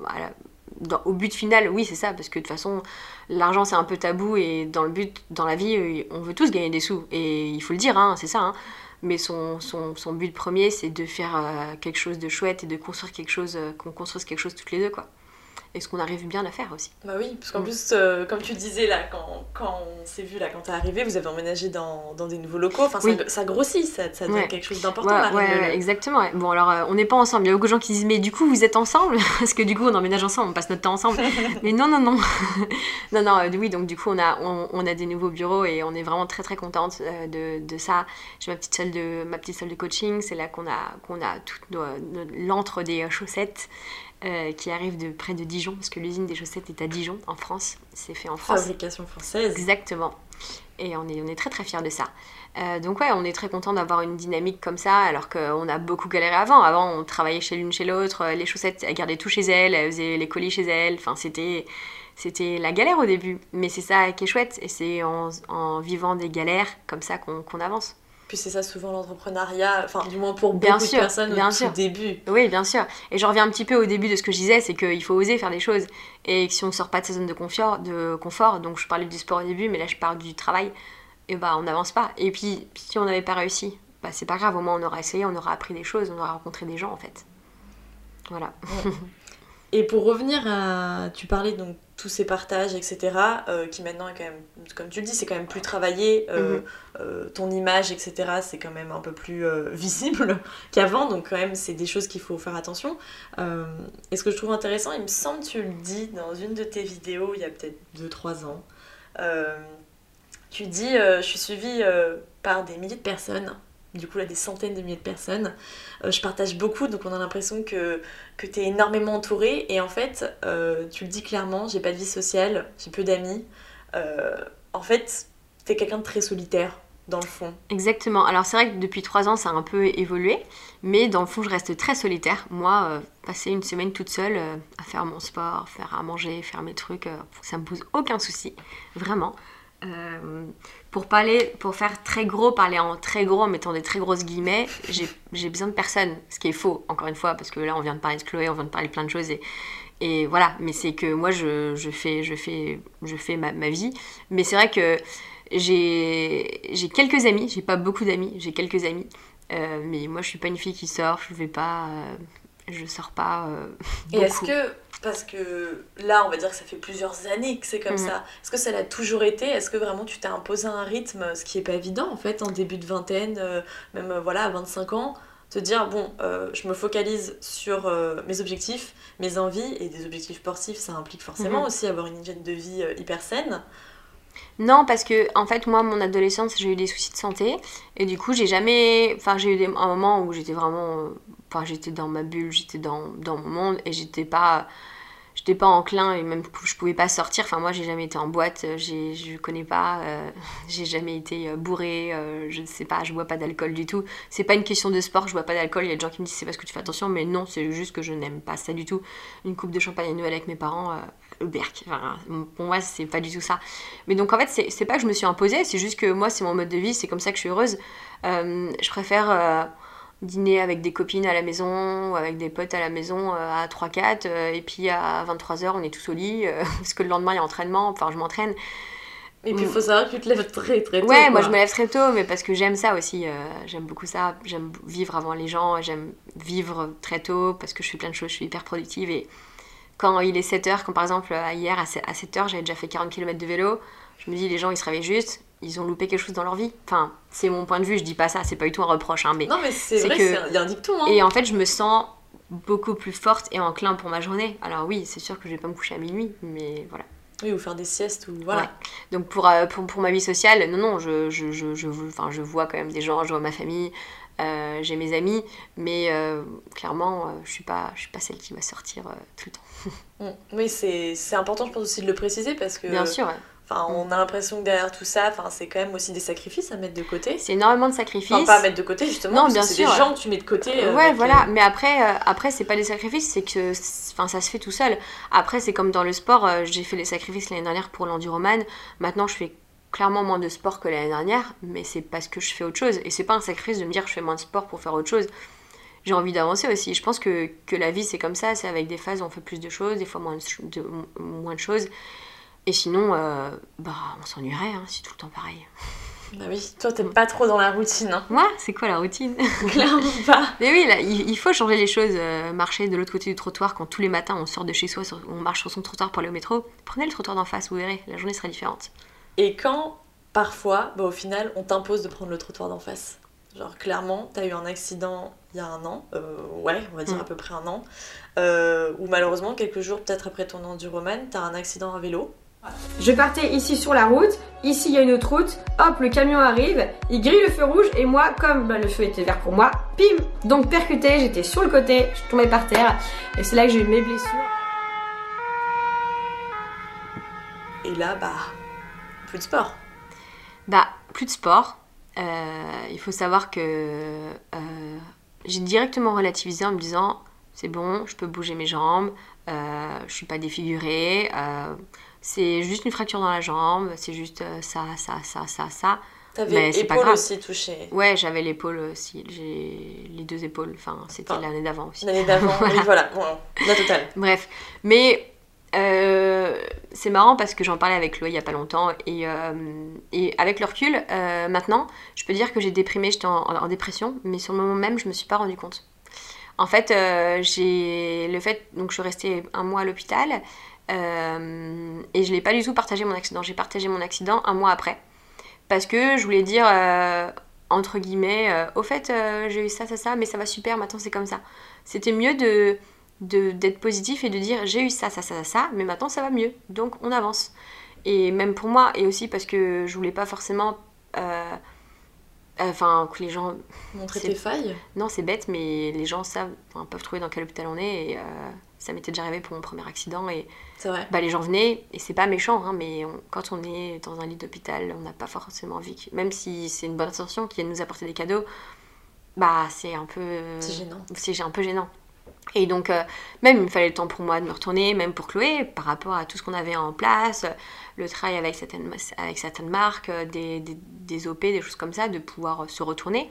voilà. Au but final, oui, c'est ça, parce que de toute façon, l'argent c'est un peu tabou et dans le but, dans la vie, on veut tous gagner des sous. Et il faut le dire, hein, c'est ça. hein. Mais son, son, son but premier, c'est de faire quelque chose de chouette et de construire quelque chose, qu'on construise quelque chose toutes les deux, quoi. Et ce qu'on arrive bien à faire aussi. Bah oui, parce qu'en Mm. plus, euh, comme tu disais là, quand, quand on s'est vu là, quand t'es arrivé, vous avez emménagé dans, dans des nouveaux locaux. Enfin, ça, Oui. ça grossit, ça, ça devient Ouais. quelque chose d'important. Ouais, la ouais, exactement. ouais. Bon, alors, euh, on n'est pas ensemble. Il y a beaucoup de gens qui disent, mais du coup, vous êtes ensemble? Parce que du coup, on emménage ensemble, on passe notre temps ensemble. mais non, non, non. non, non, euh, oui, donc du coup, on a, on, on a des nouveaux bureaux et on est vraiment très, très contente euh, de, de ça. J'ai ma petite salle de, ma petite salle de coaching. C'est là qu'on a, qu'on a tout nos- nos- l'antre des euh, chaussettes. Euh, qui arrive de près de Dijon, parce que l'usine des chaussettes est à Dijon, en France. C'est fait en France. Fabrication française. Exactement. Et on est, on est très très fiers de ça. Euh, donc ouais, on est très content d'avoir une dynamique comme ça, alors qu'on a beaucoup galéré avant. Avant, on travaillait chez l'une chez l'autre, euh, les chaussettes, elle gardait tout chez elle, elle faisait les colis chez elle. Enfin, c'était, c'était la galère au début. Mais c'est ça qui est chouette, et c'est en, en vivant des galères comme ça qu'on, qu'on avance. C'est ça souvent l'entrepreneuriat, enfin du moins pour Bien beaucoup sûr, de personnes bien au sûr. début. Oui, bien sûr. Et je reviens un petit peu au début de ce que je disais, c'est qu'il faut oser faire des choses. Et que si on ne sort pas de sa zone de confort, de confort, donc je parlais du sport au début, mais là je parle du travail, et bah on n'avance pas. Et puis si on n'avait pas réussi, bah c'est pas grave, au moins on aura essayé, on aura appris des choses, on aura rencontré des gens en fait. Voilà. Et pour revenir à. Tu parlais donc tous ces partages, etc., euh, qui maintenant est quand même, comme tu le dis, c'est quand même plus travaillé. euh, Mhm. euh, ton image, etc., c'est quand même un peu plus visible qu'avant. Donc, quand même, c'est des choses qu'il faut faire attention. Et ce que je trouve intéressant, il me semble que tu le dis dans une de tes vidéos il y a peut-être 2-3 ans. Tu dis Je suis suivie par des milliers de personnes. Du coup, là, des centaines de milliers de personnes. Euh, je partage beaucoup, donc on a l'impression que que tu es énormément entouré et en fait euh, tu le dis clairement j'ai pas de vie sociale j'ai peu d'amis Euh, en fait t'es quelqu'un de très solitaire dans le fond Exactement. Alors c'est vrai que depuis trois ans ça a un peu évolué, mais dans le fond je reste très solitaire. Moi, passer une semaine toute seule à faire mon sport, faire à manger, faire mes trucs, ça me pose aucun souci, vraiment. Pour parler, pour faire très gros, parler en très gros en mettant des très grosses guillemets, j'ai besoin de personne. Ce qui est faux, encore une fois, parce que là on vient de parler de Chloé, on vient de parler de plein de choses et, et voilà. Mais c'est que moi je, je fais, je fais, je fais ma, ma vie. Mais c'est vrai que j'ai quelques amis, j'ai pas beaucoup d'amis, j'ai quelques amis. Euh, mais moi je suis pas une fille qui sort, je vais pas. euh, je sors pas. euh, et est-ce que parce que là on va dire que ça fait plusieurs années que c'est comme Mhm. ça est-ce que ça l'a toujours été? Est-ce que vraiment tu t'es imposé un rythme ce qui est pas évident en fait en début de vingtaine euh, même euh, voilà à 25 ans te dire bon, euh, je me focalise sur mes objectifs, mes envies et des objectifs sportifs, ça implique forcément Mhm. aussi avoir une hygiène de vie hyper saine? Non, parce que en fait, moi, mon adolescence, j'ai eu des soucis de santé. Et du coup, j'ai jamais. Enfin, j'ai eu des... un moment où j'étais vraiment. Enfin, j'étais dans ma bulle, j'étais dans, dans mon monde et j'étais pas. J'étais pas enclin et même je pouvais pas sortir. Enfin, moi, j'ai jamais été en boîte, euh, je connais pas. euh, j'ai jamais été euh, bourrée, euh, je ne sais pas, je bois pas d'alcool du tout. C'est pas une question de sport, je bois pas d'alcool. Il y a des gens qui me disent c'est parce que tu fais attention, mais non, c'est juste que je n'aime pas ça du tout. Une coupe de champagne à Noël avec mes parents, euh, le berk. Enfin, pour moi, c'est pas du tout ça. Mais donc en fait, c'est pas que je me suis imposée, c'est juste que moi, c'est mon mode de vie, c'est comme ça que je suis heureuse. Je préfère dîner avec des copines à la maison, ou avec des potes à la maison euh, à 3-4, euh, et puis à 23h, on est tous au lit, euh, parce que le lendemain, il y a entraînement, enfin, je m'entraîne. Et puis il faut savoir que tu te lèves très très tôt. Ouais, moi je me lève très tôt, mais parce que j'aime ça aussi. euh, j'aime beaucoup ça. J'aime vivre avant les gens. J'aime vivre très tôt parce que je fais plein de choses. Je suis hyper productive. Et quand il est 7h, quand par exemple hier à 7h, j'avais déjà fait 40 km de vélo, je me dis les gens ils se réveillent juste, ils ont loupé quelque chose dans leur vie. Enfin, c'est mon point de vue. Je dis pas ça, c'est pas du tout un reproche. Hein, mais... Non, mais c'est vrai, que- c'est un- il y a un dicton. Hein. Et en fait, je me sens beaucoup plus forte et enclin pour ma journée. Alors oui, c'est sûr que je vais pas me coucher à minuit, mais voilà. Oui, ou faire des siestes, ou voilà. Ouais. Donc pour, euh, pour, pour ma vie sociale, non, non, je, je, je, je, enfin, je vois quand même des gens, je vois ma famille, euh, j'ai mes amis, mais euh, clairement, je suis pas, je suis pas celle qui va sortir tout le temps. Mm. Oui, c'est c'est important, je pense aussi de le préciser parce que. Bien sûr, ouais. Enfin, on a l'impression que derrière tout ça, enfin, c'est quand même aussi des sacrifices à mettre de côté. c'est énormément de sacrifices. Enfin, pas à mettre de côté justement, Non, parce bien que c'est sûr, des ouais. gens que tu mets de côté. euh, ouais, voilà. euh, Mais après, euh, après c'est pas des sacrifices, c'est que, enfin, ça se fait tout seul. Après, c'est comme dans le sport. euh, j'ai fait les sacrifices l'année dernière pour l'enduroman. Maintenant, je fais clairement moins de sport que l'année dernière, mais c'est parce que je fais autre chose. Et c'est pas un sacrifice de me dire je fais moins de sport pour faire autre chose. J'ai envie d'avancer aussi. Je pense que, que la vie c'est comme ça, c'est avec des phases où on fait plus de choses, des fois moins de- moins de choses. Et sinon, euh, bah, on s'ennuierait hein, si tout le temps pareil. Bah oui, toi t'es pas trop dans la routine, hein. Moi, c'est quoi la routine? Clairement pas. Mais oui, là, il, faut changer les choses. euh, marcher de l'autre côté du trottoir quand tous les matins on sort de chez soi, sur- on marche sur son trottoir pour aller au métro. Prenez le trottoir d'en face, vous verrez, la journée sera différente. Et quand, parfois, bah, au final, on t'impose de prendre le trottoir d'en face? Genre, clairement, t'as eu un accident il y a un an, euh, ouais, on va dire Mm. à peu près un an, euh, ou malheureusement, quelques jours peut-être après ton enduroman, t'as un accident à vélo. Je partais ici sur la route, ici il y a une autre route, hop, le camion arrive, il grille le feu rouge et moi, comme bah, le feu était vert pour moi, pim Donc percuté, j'étais sur le côté, je tombais par terre et c'est là que j'ai eu mes blessures. Et là, bah, plus de sport. Bah, plus de sport. Euh, il faut savoir que euh, j'ai directement relativisé en me disant c'est bon, je peux bouger mes jambes, euh, je suis pas défigurée, euh, c'est juste une fracture dans la jambe, c'est juste euh, ça, ça, ça, ça, ça. T'avais Mais c'est pas épaule grave. aussi touchée. Ouais, j'avais l'épaule aussi, j'ai les deux épaules, enfin c'était Enfin, l'année d'avant aussi. L'année d'avant, oui, voilà, bon, la totale. Bref, mais euh, c'est marrant parce que j'en parlais avec Chloé il y a pas longtemps et, euh, et avec le recul, euh, maintenant, je peux dire que j'ai déprimé, j'étais en, en dépression, mais sur le moment même, je me suis pas rendu compte. En fait, euh, j'ai le fait, donc je suis restée un mois à l'hôpital euh, et je l'ai pas du tout partagé mon accident. J'ai partagé mon accident un mois après parce que je voulais dire euh, entre guillemets, euh, au fait, j'ai eu ça, ça, ça, mais ça va super, maintenant c'est comme ça. C'était mieux de d'être positif et de dire j'ai eu ça, ça, ça, ça, mais maintenant ça va mieux, donc on avance. Et même pour moi, et aussi parce que je voulais pas forcément. Enfin, que les gens. Montrer tes failles. Non, c'est bête, mais les gens savent, peuvent trouver dans quel hôpital on est. Et ça m'était déjà arrivé pour mon premier accident. Et vrai. bah, les gens venaient, et c'est pas méchant, hein, mais on- quand on est dans un lit d'hôpital, on n'a pas forcément envie, que- même si c'est une bonne intention qui viennent nous apporter des cadeaux, bah c'est un peu. C'est gênant. C'est un peu gênant. Et donc, euh, même il me fallait le temps pour moi de me retourner, même pour Chloé, par rapport à tout ce qu'on avait en place, le travail avec certaines, avec certaines marques, euh, des, des, des OP, des choses comme ça, de pouvoir se retourner.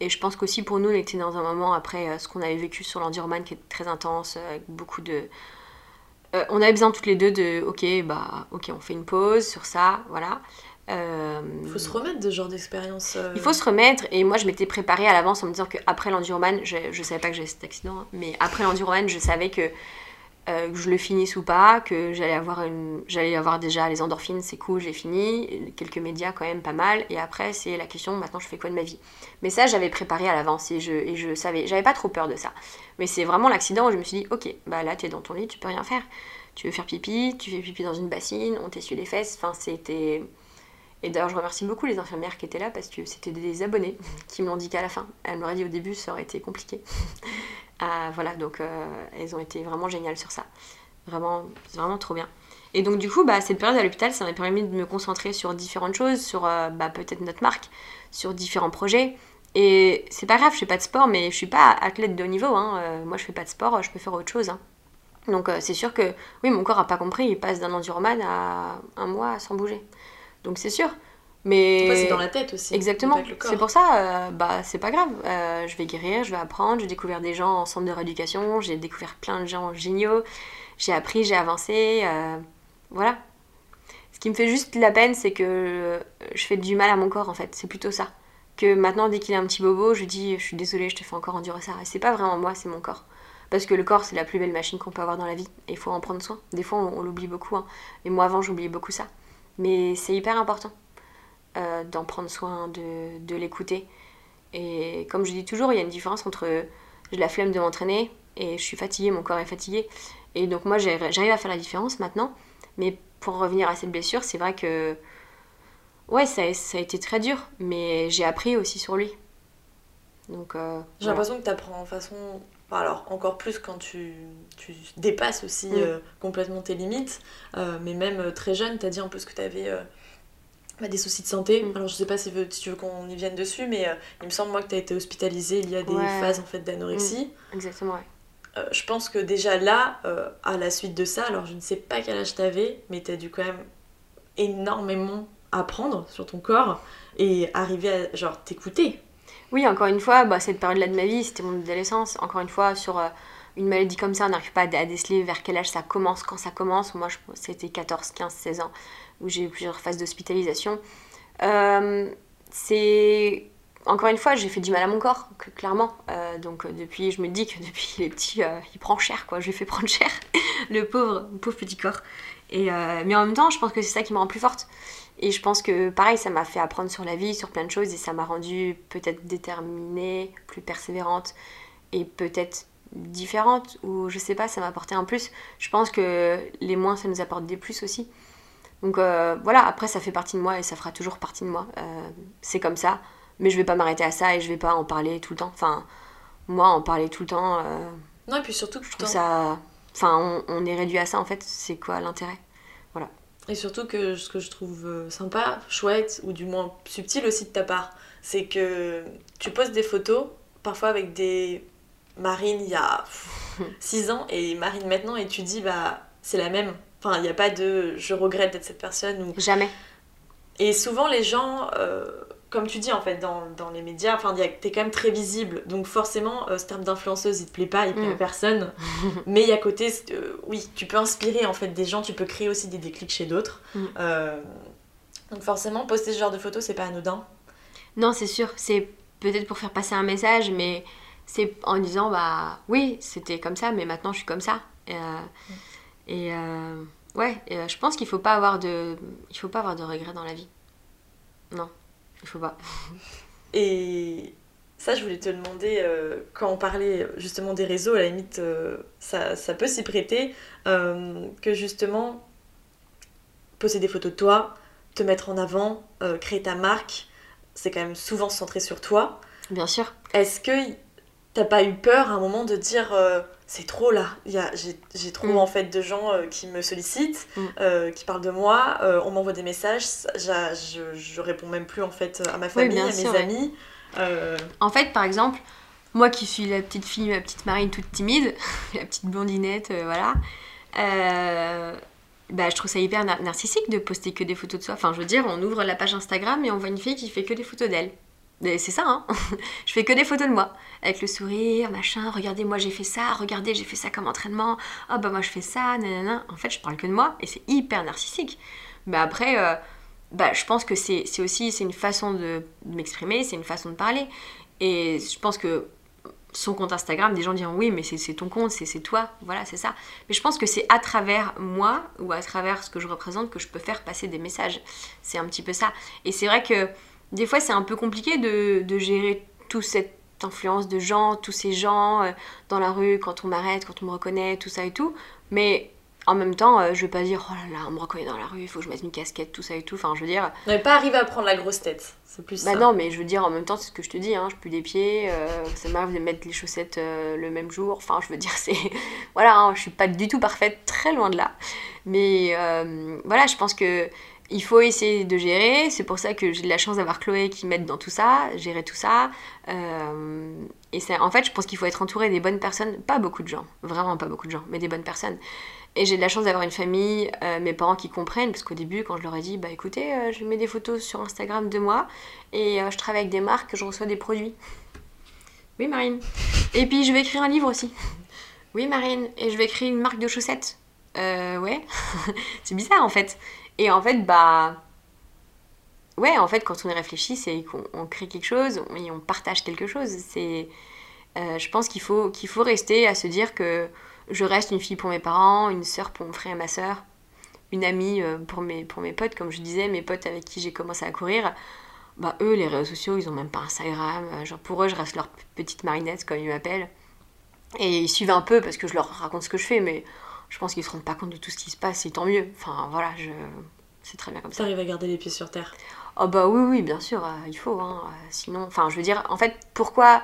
Et je pense qu'aussi pour nous, on était dans un moment après euh, ce qu'on avait vécu sur l'enduroman qui est très intense, euh, avec beaucoup de. Euh, on avait besoin toutes les deux de, ok, bah, ok, on fait une pause sur ça, voilà. Euh, Il faut se remettre de ce genre d'expérience. euh, il faut se remettre, et moi je m'étais préparée à l'avance en me disant qu'après l'enduroman, je, je savais pas que j'avais cet accident, hein, mais après l'enduroman, je savais que euh, que je le finisse ou pas, que j'allais avoir, une... avoir déjà les endorphines, c'est cool, j'ai fini, quelques médias quand même pas mal, et après c'est la question, maintenant je fais quoi de ma vie? Mais ça j'avais préparé à l'avance et je, et je savais, j'avais pas trop peur de ça. Mais c'est vraiment l'accident où je me suis dit, ok, bah là t'es dans ton lit, tu peux rien faire. Tu veux faire pipi, tu fais pipi dans une bassine, on t'essuie les fesses, enfin c'était... Et d'ailleurs, je remercie beaucoup les infirmières qui étaient là parce que c'était des abonnés qui me l'ont dit qu'à la fin. Elles m'auraient dit au début, ça aurait été compliqué. Ah, voilà, donc euh, elles ont été vraiment géniales sur ça. Vraiment, vraiment trop bien. Et donc, du coup, bah, cette période à l'hôpital, ça m'a permis de me concentrer sur différentes choses, sur euh, bah, peut-être notre marque, sur différents projets. Et c'est pas grave, je fais pas de sport, mais je suis pas athlète de haut niveau. Hein. Euh, moi, je fais pas de sport, je peux faire autre chose. Hein. Donc, c'est sûr que, oui, mon corps a pas compris, il passe d'un enduromane à un mois sans bouger. Donc, c'est sûr. Mais c'est dans la tête aussi. Exactement. C'est pour ça, euh, bah c'est pas grave. Euh, je vais guérir, je vais apprendre. J'ai découvert des gens en centre de rééducation. J'ai découvert plein de gens géniaux. J'ai appris, j'ai avancé. Euh, voilà. Ce qui me fait juste la peine, c'est que je fais du mal à mon corps en fait. C'est plutôt ça. Que maintenant, dès qu'il a un petit bobo, je dis, je suis désolée, je te fais encore endurer ça. Et c'est pas vraiment moi, c'est mon corps. Parce que le corps, c'est la plus belle machine qu'on peut avoir dans la vie. Et il faut en prendre soin. Des fois, on, l'oublie beaucoup. Hein. Et moi, avant, j'oubliais beaucoup ça. Mais c'est hyper important. Euh, d'en prendre soin, de, de l'écouter. Et comme je dis toujours, il y a une différence entre j'ai la flemme de m'entraîner et je suis fatiguée, mon corps est fatigué. Et donc moi j'arrive à faire la différence maintenant. Mais pour revenir à cette blessure, c'est vrai que ouais, ça, ça, a été très dur, mais j'ai appris aussi sur lui. Donc euh, j'ai l'impression que tu apprends en façon alors encore plus quand tu, tu dépasses aussi mm. euh, complètement tes limites, mais même très jeune, tu as dit un peu ce que tu avais bah, des soucis de santé. Mm. Alors je sais pas si, tu veux qu'on y vienne dessus, mais euh, il me semble moi que tu as été hospitalisée il y a des phases en fait d'anorexie. Mm. Exactement, ouais. Euh, je pense que déjà là, euh, à la suite de ça, alors je ne sais pas quel âge t'avais, mais tu as dû quand même énormément apprendre sur ton corps et arriver à genre t'écouter. Oui, encore une fois, bah, cette période-là de ma vie, c'était mon adolescence. Encore une fois, sur une maladie comme ça, on n'arrive pas à déceler vers quel âge ça commence, quand ça commence. Moi, c'était 14, 15, 16 ans où j'ai eu plusieurs phases d'hospitalisation. Euh, c'est encore une fois, j'ai fait du mal à mon corps, clairement. Euh, donc euh, depuis, je me dis que depuis qu'il est petit, il prend cher, quoi. Je lui fais prendre cher, le pauvre, pauvre petit corps. Et, mais en même temps, je pense que c'est ça qui me rend plus forte. Et je pense que pareil, ça m'a fait apprendre sur la vie, sur plein de choses, et ça m'a rendue peut-être déterminée, plus persévérante, et peut-être différente, ou je sais pas, ça m'a apporté un plus. Je pense que les moins, ça nous apporte des plus aussi. Donc euh, voilà, après ça fait partie de moi et ça fera toujours partie de moi. Euh, c'est comme ça, mais je vais pas m'arrêter à ça et je vais pas en parler tout le temps. Enfin, moi en parler tout le temps. Euh, non, et puis surtout je trouve ça. Enfin, on, est réduit à ça en fait, c'est quoi l'intérêt? Voilà. Et surtout que ce que je trouve sympa, chouette, ou du moins subtil aussi de ta part, c'est que tu poses des photos, parfois avec des marines il y a 6 ans et marines maintenant, et tu dis, bah, c'est la même Enfin, il n'y a pas de je regrette d'être cette personne ou. Jamais. Et souvent, les gens, euh, comme tu dis en fait, dans, dans les médias, enfin, t'es quand même très visible. Donc, forcément, euh, ce terme d'influenceuse, il te plaît pas, il plaît à mm. personne. Mais il y a côté, euh, oui, tu peux inspirer en fait des gens, tu peux créer aussi des déclics chez d'autres. Mm. donc, forcément, poster ce genre de photos, c'est pas anodin. Non, c'est sûr. C'est peut-être pour faire passer un message, mais c'est en disant, bah oui, c'était comme ça, mais maintenant je suis comme ça. Mm. Et euh, ouais, euh, je pense qu'il faut pas avoir de, il faut pas avoir de regrets dans la vie. Non, il faut pas. Et ça, je voulais te demander, euh, quand on parlait justement des réseaux, à la limite, ça, ça, peut s'y prêter, que justement, poser des photos de toi, te mettre en avant, créer ta marque, c'est quand même souvent centré sur toi. Bien sûr. Est-ce que t'as pas eu peur à un moment de dire c'est trop là. J'ai trop mm. en fait de gens euh, qui me sollicitent, mm. euh, qui parlent de moi, euh, on m'envoie des messages, je, je, réponds même plus en fait à ma famille, à mes amis. En fait, par exemple, moi qui suis la petite fille, la petite marine toute timide, la petite blondinette, voilà, bah, je trouve ça hyper narcissique de poster que des photos de soi. Enfin, je veux dire, on ouvre la page Instagram et on voit une fille qui fait que des photos d'elle c'est ça, hein Je fais que des photos de moi, avec le sourire, machin, regardez, moi j'ai fait ça, regardez, j'ai fait ça comme entraînement, oh bah moi je fais ça, nanana. En fait, je parle que de moi, et c'est hyper narcissique. Mais après, euh, bah, je pense que c'est aussi c'est une façon de, m'exprimer, c'est une façon de parler. Et je pense que son compte Instagram, des gens diront oui, mais c'est ton compte, c'est toi, voilà, c'est ça. Mais je pense que c'est à travers moi ou à travers ce que je représente que je peux faire passer des messages. C'est un petit peu ça. Et c'est vrai que des fois, c'est un peu compliqué de, de gérer toute cette influence de gens, tous ces gens euh, dans la rue, quand on m'arrête, quand on me reconnaît, tout ça et tout. Mais en même temps, euh, je vais pas dire oh là là, on me reconnaît dans la rue, il faut que je mette une casquette, tout ça et tout. Enfin, je veux dire, On n'est pas arrivé à prendre la grosse tête. C'est plus bah ça. non, mais je veux dire, en même temps, c'est ce que je te dis, hein, je pue des pieds, euh, ça m'arrive de mettre les chaussettes euh, le même jour. Enfin, je veux dire, c'est. voilà, hein, je suis pas du tout parfaite, très loin de là. Mais euh, voilà, je pense que. Il faut essayer de gérer, c'est pour ça que j'ai de la chance d'avoir Chloé qui m'aide dans tout ça, gérer tout ça. Euh, et c'est, en fait, je pense qu'il faut être entouré des bonnes personnes, pas beaucoup de gens, vraiment pas beaucoup de gens, mais des bonnes personnes. Et j'ai de la chance d'avoir une famille, euh, mes parents qui comprennent, parce qu'au début, quand je leur ai dit, bah écoutez, euh, je mets des photos sur Instagram de moi et je travaille avec des marques, je reçois des produits. Oui, Marine. Et puis je vais écrire un livre aussi. Oui, Marine. Et je vais créer une marque de chaussettes. Euh, ouais. c'est bizarre en fait. Et en fait, bah. Ouais, en fait, quand on y réfléchit, c'est qu'on on crée quelque chose et on partage quelque chose. C'est. euh, je pense qu'il faut, qu'il faut rester à se dire que je reste une fille pour mes parents, une sœur pour mon frère et ma sœur, une amie euh, pour mes, pour mes potes, comme je disais, mes potes avec qui j'ai commencé à courir. Bah, eux, les réseaux sociaux, ils ont même pas Instagram. Genre, pour eux, je reste leur petite marinette, comme ils m'appellent. Et ils suivent un peu parce que je leur raconte ce que je fais, mais je pense qu'ils se rendent pas compte de tout ce qui se passe, et tant mieux. Enfin, voilà, je... c'est très bien comme ça. T'arrives à garder les pieds sur terre. Oh bah oui, oui, bien sûr, euh, il faut. Hein, euh, sinon, enfin, je veux dire, en fait, pourquoi,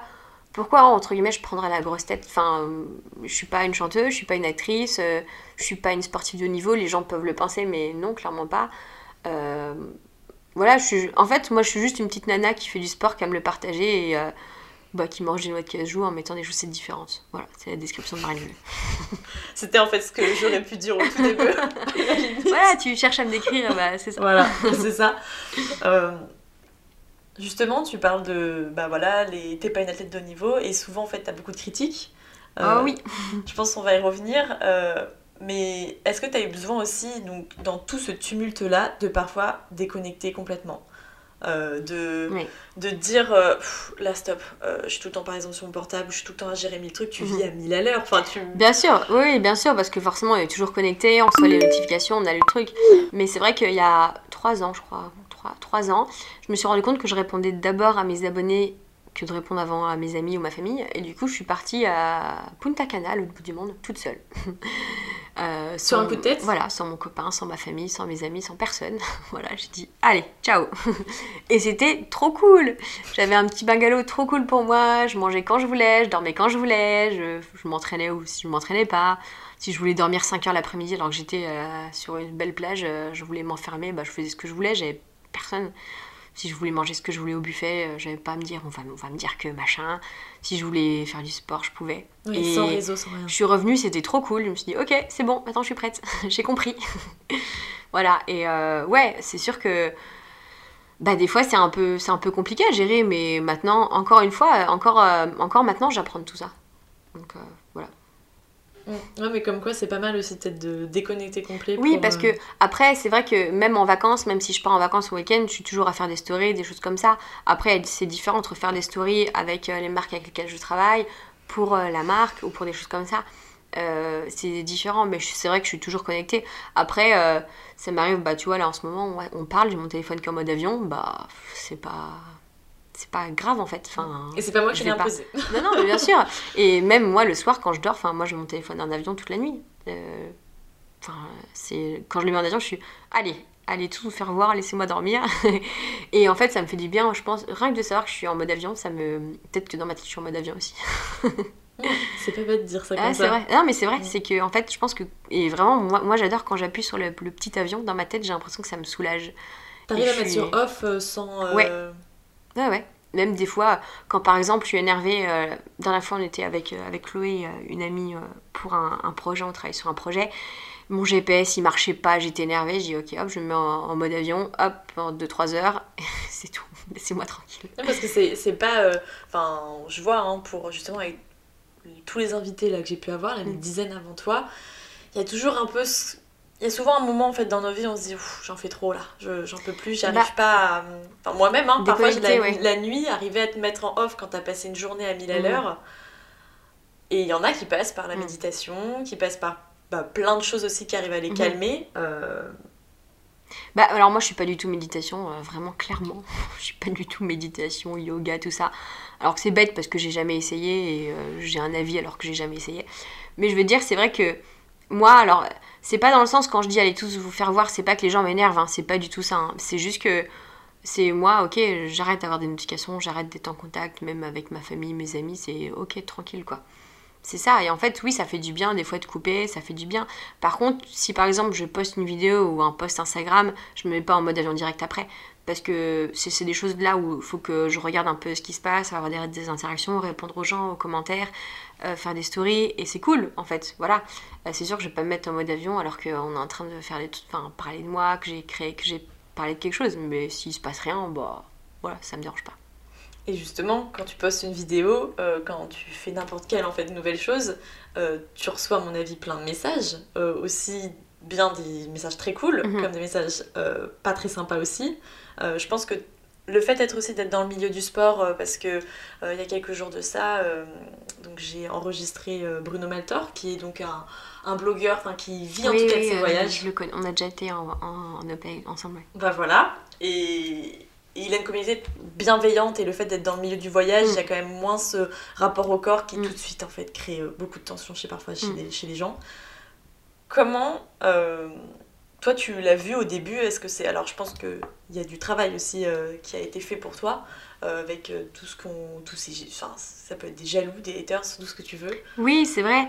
pourquoi entre guillemets, je prendrais la grosse tête? Enfin, euh, je suis pas une chanteuse, je suis pas une actrice, euh, je suis pas une sportive de haut niveau. Les gens peuvent le penser, mais non, clairement pas. Voilà, je suis, en fait, moi, je suis juste une petite nana qui fait du sport, qui aime le partager et bah, qui mange des noix de cajou en mettant des chaussettes différentes. Voilà, c'est la description de Marine Le. C'était en fait ce que j'aurais pu dire au tout début. voilà, tu cherches à me décrire, bah, c'est ça. Voilà, c'est ça. Euh, justement, tu parles de, bah voilà, les... t'es pas une athlète de haut niveau et souvent en fait t'as beaucoup de critiques. Euh, Ah oui. Je pense qu'on va y revenir. euh, mais est-ce que tu as eu besoin aussi, donc, dans tout ce tumulte-là, de parfois déconnecter complètement? Euh, de, Oui. de dire euh, Pff, là stop, euh, je suis tout le temps par exemple sur mon portable, je suis tout le temps à gérer mille trucs, tu vis à mille à l'heure. Enfin, tu... Bien sûr, oui, bien sûr, parce que forcément, on est toujours connecté, on reçoit les notifications, on a le truc. Mais c'est vrai qu'il y a trois ans, je crois, trois, trois ans, je me suis rendu compte que je répondais d'abord à mes abonnés que de répondre avant à mes amis ou ma famille. Et du coup, je suis partie à Punta Cana, l'autre bout du monde, toute seule. Euh, Sur un coup de tête Voilà, sans mon copain, sans ma famille, sans mes amis, sans personne. voilà, j'ai dit, allez, ciao Et c'était trop cool J'avais un petit bungalow trop cool pour moi, je mangeais quand je voulais, je dormais quand je voulais, je, je m'entraînais ou si je m'entraînais pas. Si je voulais dormir 5 heures l'après-midi alors que j'étais euh, sur une belle plage, euh, je voulais m'enfermer, bah, je faisais ce que je voulais, j'avais personne. Si je voulais manger ce que je voulais au buffet, euh, j'avais pas à me dire, on va, on va me dire que machin. Si je voulais faire du sport, je pouvais. Oui, Et sans réseau, sans rien. Je suis revenue, c'était trop cool. Je me suis dit, ok, c'est bon, maintenant je suis prête, j'ai compris. voilà, et euh, ouais, c'est sûr que bah, des fois c'est un, peu, c'est un peu compliqué à gérer, mais maintenant, encore une fois, encore, euh, encore maintenant, j'apprends tout ça. Donc euh. Ouais, mais comme quoi, c'est pas mal aussi peut-être de déconnecter complet. Oui, pour, parce euh, que après, c'est vrai que même en vacances, même si je pars en vacances au week-end, je suis toujours à faire des stories, des choses comme ça. Après, c'est différent entre faire des stories avec euh, les marques avec lesquelles je travaille, pour euh, la marque ou pour des choses comme ça. Euh, c'est différent, mais c'est vrai que je suis toujours connectée. Après, euh, ça m'arrive, bah tu vois, là en ce moment, on parle, j'ai mon téléphone comme mode avion, bah c'est pas. C'est pas grave en fait. Enfin, Et c'est pas moi qui pas- imposé. non, non, mais bien sûr. Et même moi, le soir, quand je dors, enfin, moi, j'ai mon téléphone en avion toute la nuit. Euh, Enfin, c'est quand je le mets en avion, je suis allez, allez tout vous faire voir, laissez-moi dormir. et en fait, ça me fait du bien, je pense. Rien que de savoir que je suis en mode avion, ça me. Peut-être que dans ma tête, je suis en mode avion aussi. C'est pas bête de dire ça Ah, comme c'est ça. vrai. Non, mais c'est vrai, Mm. c'est que en fait, je pense que. Et vraiment, moi, moi j'adore quand j'appuie sur le, le petit avion, dans ma tête, j'ai l'impression que ça me soulage. T'arrives à je mettre suis- sur off euh, sans. euh, Ouais. Ouais, ouais. Même des fois, quand par exemple je suis énervée, euh, la dernière fois on était avec, euh, avec Chloé, euh, une amie, euh, pour un, un projet, on travaille sur un projet. Mon GPS il marchait pas, j'étais énervée, j'ai dit ok, hop, je me mets en, en mode avion, hop, en 2-3 heures, c'est tout, laissez-moi tranquille. Non, parce que c'est pas. Enfin, je vois, hein, pour justement avec tous les invités là que j'ai pu avoir, là, une Mm. dizaine avant toi, il y a toujours un peu. ce- Il y a souvent un moment en fait dans nos vies, on se dit j'en fais trop là, je- j'en peux plus, j'arrive Bah, pas à. Enfin, moi-même, hein, parfois j'ai la, ouais. la nuit, arriver à te mettre en off quand t'as passé une journée à 1000 à Mm. l'heure, Et il y en a qui passent par la Mm. méditation, qui passent par bah, plein de choses aussi qui arrivent à les Mhm. calmer. Euh, Bah alors moi je suis pas du tout méditation, euh, vraiment clairement. je suis pas du tout méditation, yoga, tout ça. Alors que c'est bête parce que j'ai jamais essayé et euh, j'ai un avis alors que j'ai jamais essayé. Mais je veux dire, c'est vrai que moi, alors c'est pas dans le sens quand je dis allez tous vous faire voir, c'est pas que les gens m'énervent, hein, c'est pas du tout ça. hein. C'est juste que c'est moi, ok, j'arrête d'avoir des notifications, j'arrête d'être en contact, même avec ma famille, mes amis, c'est ok, tranquille quoi. C'est ça, et en fait, oui, ça fait du bien des fois de couper, ça fait du bien. Par contre, si par exemple je poste une vidéo ou un post Instagram, je me mets pas en mode avion direct après. Parce que c'est des choses là où il faut que je regarde un peu ce qui se passe, avoir des interactions, répondre aux gens, aux commentaires, euh, faire des stories, et c'est cool en fait. Voilà. Euh, c'est sûr que je vais pas me mettre en mode avion alors qu'on est en train de faire des enfin, parler de moi, que j'ai créé, que j'ai parlé de quelque chose. Mais s'il se passe rien, bah voilà, ça me dérange pas. Et justement, quand tu postes une vidéo, euh, quand tu fais n'importe quelle en fait nouvelle chose, tu reçois à mon avis plein de messages, aussi bien des messages très cool Mhm. comme des messages pas très sympas aussi. Je pense que le fait d'être aussi d'être dans le milieu du sport, euh, parce que euh, il y a quelques jours de ça, euh, donc j'ai enregistré euh, Bruno Maltor, qui est donc un, un blogueur, qui vit en Oui, tout cas de oui, ses euh, voyages. je le connais. On a déjà été en, en, en OPEC ensemble. ouais. Bah voilà. Et et il a une communauté bienveillante et le fait d'être dans le milieu du voyage, il Mm. y a quand même moins ce rapport au corps qui Mm. tout de suite en fait crée beaucoup de tension chez parfois chez, Mm. les, chez les gens. Comment toi tu l'as vu au début Est-ce que c'est alors je pense que il y a du travail aussi euh, qui a été fait pour toi euh, avec euh, tout ce qu'on tous ces enfin ça peut être des jaloux, des haters, tout ce que tu veux. Oui, c'est vrai.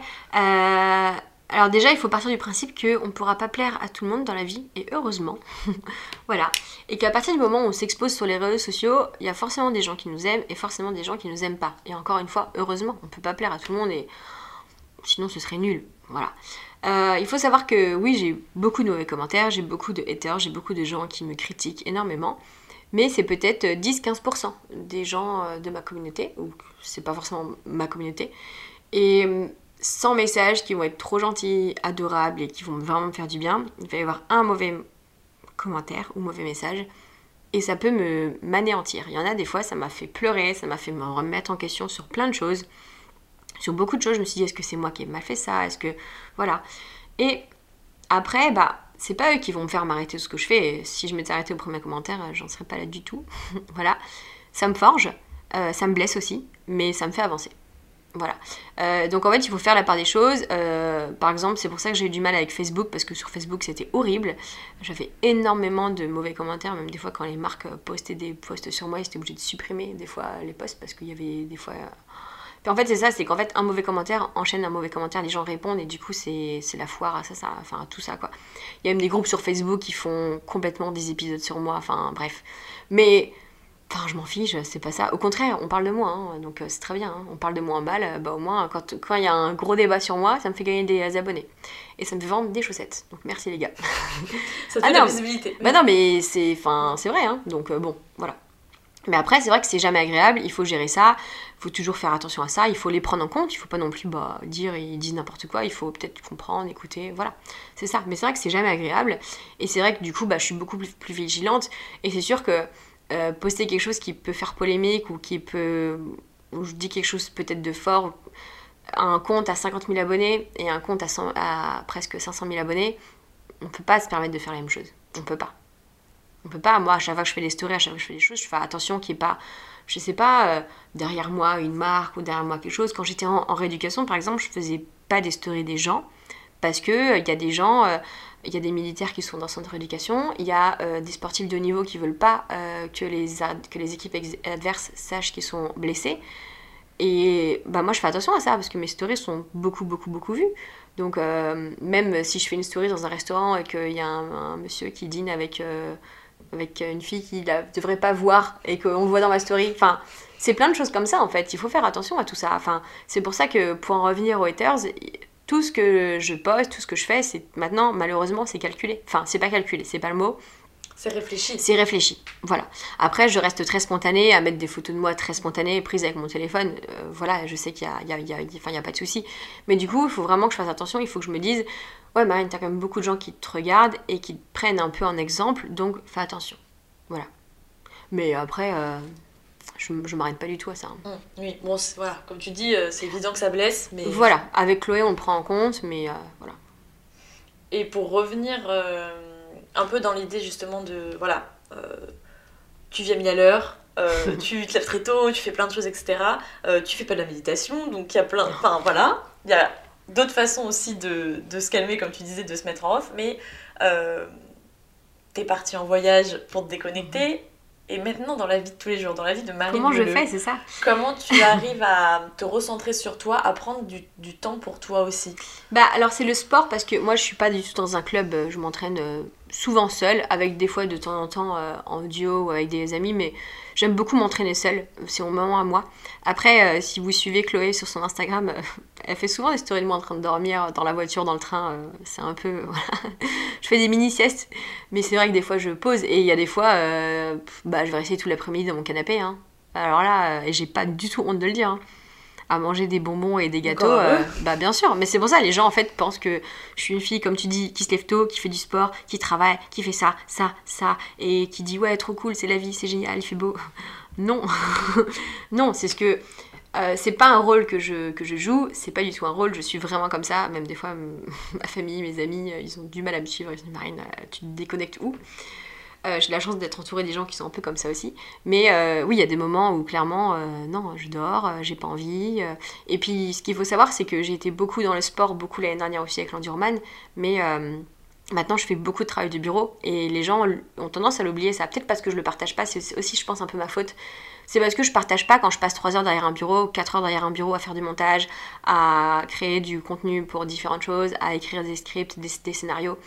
Alors déjà, il faut partir du principe qu'on ne pourra pas plaire à tout le monde dans la vie, et heureusement. voilà. Et qu'à partir du moment où on s'expose sur les réseaux sociaux, il y a forcément des gens qui nous aiment et forcément des gens qui nous aiment pas. Et encore une fois, heureusement, on ne peut pas plaire à tout le monde et sinon ce serait nul. Voilà. Euh, il faut savoir que oui, j'ai beaucoup de mauvais commentaires, j'ai beaucoup de haters, j'ai beaucoup de gens qui me critiquent énormément. Mais c'est peut-être 10-15% des gens euh, de ma communauté, ou c'est pas forcément ma communauté. Et euh, 100 messages qui vont être trop gentils, adorables et qui vont vraiment me faire du bien, il va y avoir un mauvais commentaire ou mauvais message et ça peut me m'anéantir. Il y en a des fois, ça m'a fait pleurer, ça m'a fait me remettre en question sur plein de choses. Sur beaucoup de choses, je me suis dit est-ce que c'est moi qui ai mal fait ça? Est-ce que voilà. Et après bah c'est pas eux qui vont me faire m'arrêter ce que je fais. Si je m'étais arrêtée au premier commentaire, euh, j'en serais pas là du tout. voilà. Ça me forge, euh, ça me blesse aussi, mais ça me fait avancer. Voilà. Euh, donc en fait, il faut faire la part des choses. Par exemple, c'est pour ça que j'ai eu du mal avec Facebook, parce que sur Facebook, c'était horrible. J'avais énormément de mauvais commentaires, même des fois quand les marques postaient des posts sur moi, ils étaient obligés de supprimer des fois les posts, parce qu'il y avait des fois... euh, Puis en fait, c'est ça, c'est qu'en fait, un mauvais commentaire enchaîne un mauvais commentaire, les gens répondent, et du coup, c'est c'est la foire à ça, ça, enfin, tout ça, quoi. Il y a même des groupes sur Facebook qui font complètement des épisodes sur moi, enfin, bref. Mais... Enfin, je m'en fiche, c'est pas ça. Au contraire, on parle de moi, hein, donc euh, c'est très bien. hein. On parle de moi en balle, euh, bah au moins, quand quand il y a un gros débat sur moi, ça me fait gagner des abonnés. Et ça me fait vendre des chaussettes. Donc merci les gars. Ça te Ah fait la non. visibilité. bah non, mais c'est vrai, hein. donc euh, bon, voilà. Mais après, c'est vrai que c'est jamais agréable, il faut gérer ça, il faut toujours faire attention à ça, il faut les prendre en compte, il faut pas non plus bah, dire ils disent n'importe quoi, il faut peut-être comprendre, écouter, voilà. C'est ça, mais c'est vrai que c'est jamais agréable, et c'est vrai que du coup, bah, je suis beaucoup plus, vigilante, et c'est sûr que euh, poster quelque chose qui peut faire polémique, ou qui peut... où je dis quelque chose peut-être de fort, un compte à 50 000 abonnés, et un compte à, 100 à presque 500 000 abonnés, on peut pas se permettre de faire la même chose, on peut pas. On peut pas, moi, à chaque fois que je fais des stories, à chaque fois que je fais des choses, je fais attention qu'il n'y ait pas, je sais pas, euh, derrière moi une marque ou derrière moi quelque chose. Quand j'étais en, rééducation, par exemple, je faisais pas des stories des gens parce que il y a des gens, euh, il y a des militaires qui sont dans centre d'éducation, il y a euh, des sportifs de haut niveau qui veulent pas euh, que, les que les équipes adverses sachent qu'ils sont blessés. Et bah moi je fais attention à ça parce que mes stories sont beaucoup beaucoup beaucoup vues. Donc euh, même si je fais une story dans un restaurant et qu'il y a un, monsieur qui dîne avec, euh, avec une fille qui ne devrait pas voir et qu'on voit dans ma story, enfin c'est plein de choses comme ça en fait. Il faut faire attention à tout ça. Enfin c'est pour ça que pour en revenir aux haters, tout ce que je poste, tout ce que je fais, c'est maintenant malheureusement c'est calculé. Enfin c'est pas calculé, c'est pas le mot. C'est réfléchi. C'est réfléchi, voilà. Après, je reste très spontanée à mettre des photos de moi très spontanées, prises avec mon téléphone. Euh, voilà, je sais qu'il y a, y a- y a- y a pas de souci. Mais du coup, il faut vraiment que je fasse attention. Il faut que je me dise, ouais, Marine, t'as quand même beaucoup de gens qui te regardent et qui te prennent un peu en exemple, donc fais attention. Voilà. Mais après, euh, je, je m'arrête pas du tout à ça. hein. Hum, Oui, bon, voilà, comme tu dis, euh, c'est évident que ça blesse, mais... Voilà, avec Chloé, on le prend en compte, mais euh, voilà. Et pour revenir euh, un peu dans l'idée justement de, voilà, euh, tu à mille à l'heure, euh, tu te lèves très tôt, tu fais plein de choses, etc. Euh, tu fais pas de la méditation, donc il y a plein... Enfin voilà, il y a d'autres façons aussi de, de se calmer, comme tu disais, de se mettre en off, mais euh, t'es parti en voyage pour te déconnecter, et maintenant dans la vie de tous les jours, dans la vie de Marie Comment je fais, c'est ça? Comment tu arrives à te recentrer sur toi, à prendre du, du temps pour toi aussi? Bah alors c'est le sport parce que moi je suis pas du tout dans un club, je m'entraîne souvent seule, avec des fois de temps en temps euh, en duo ou avec des amis, mais j'aime beaucoup m'entraîner seule, c'est mon moment à moi. Après, euh, si vous suivez Chloé sur son Instagram, euh, elle fait souvent des stories de moi en train de dormir dans la voiture, dans le train, euh, c'est un peu... voilà. je fais des mini-siestes, mais c'est vrai que des fois je pose, et il y a des fois, euh, bah, je vais rester tout l'après-midi dans mon canapé, hein. Alors là, euh, et j'ai pas du tout honte de le dire, hein. À manger des bonbons et des gâteaux, euh, bah bien sûr, mais c'est pour ça, les gens en fait pensent que je suis une fille, comme tu dis, qui se lève tôt, qui fait du sport, qui travaille, qui fait ça, ça, ça, et qui dit ouais, trop cool, c'est la vie, c'est génial, il fait beau. Non, non, c'est ce que. euh, c'est pas un rôle que je, que je joue, c'est pas du tout un rôle, je suis vraiment comme ça. Même des fois, ma famille, mes amis, euh, ils ont du mal à me suivre. Ils se disent Marine, tu te déconnectes où? Euh, J'ai la chance d'être entourée des gens qui sont un peu comme ça aussi. Mais euh, oui, il y a des moments où clairement, euh, non, je dors, j'ai pas envie. Et puis, ce qu'il faut savoir, c'est que j'ai été beaucoup dans le sport, beaucoup l'année dernière aussi avec l'Enduroman. Mais. Maintenant, je fais beaucoup de travail de bureau et les gens ont tendance à l'oublier. Ça, peut-être parce que je le partage pas, c'est aussi, je pense, un peu ma faute. C'est parce que je partage pas quand je passe 3 heures derrière un bureau, 4 heures derrière un bureau à faire du montage, à créer du contenu pour différentes choses, à écrire des scripts, des scénarios.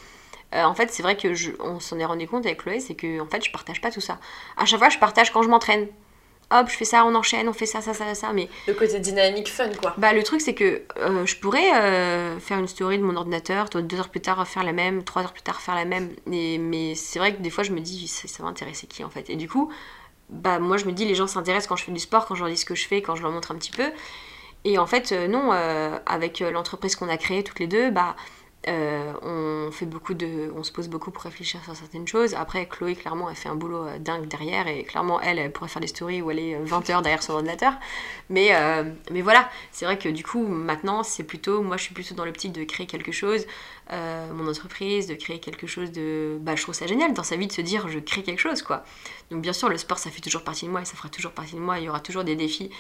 Euh, en fait, c'est vrai que je- on s'en est rendu compte avec Chloé, c'est que en fait, je partage pas tout ça. À chaque fois, je partage quand je m'entraîne. Hop, je fais ça, on enchaîne, on fait ça, ça, ça, ça, mais Le côté dynamique, fun, quoi. bah, le truc, c'est que euh, je pourrais euh, faire une story de mon ordinateur, toi, deux heures plus tard faire la même, trois heures plus tard faire la même. Et, mais c'est vrai que des fois, je me dis, ça, ça va intéresser qui en fait? Et du coup, bah, moi, je me dis, les gens s'intéressent quand je fais du sport, quand je leur dis ce que je fais, quand je leur montre un petit peu. Et en fait, non, avec l'entreprise qu'on a créée toutes les deux, bah. Euh, on fait beaucoup de, on se pose beaucoup pour réfléchir sur certaines choses. Après, Chloé, clairement, elle fait un boulot euh, dingue derrière et clairement, elle, elle pourrait faire des stories où elle est euh, 20 heures derrière son ordinateur. Mais, euh, mais voilà, c'est vrai que du coup, maintenant, c'est plutôt, moi, je suis plutôt dans l'optique de créer quelque chose, euh, mon entreprise, de créer quelque chose de, bah, je trouve ça génial dans sa vie de se dire, je crée quelque chose, quoi. Donc bien sûr, le sport, ça fait toujours partie de moi et ça fera toujours partie de moi. Il y aura toujours des défis.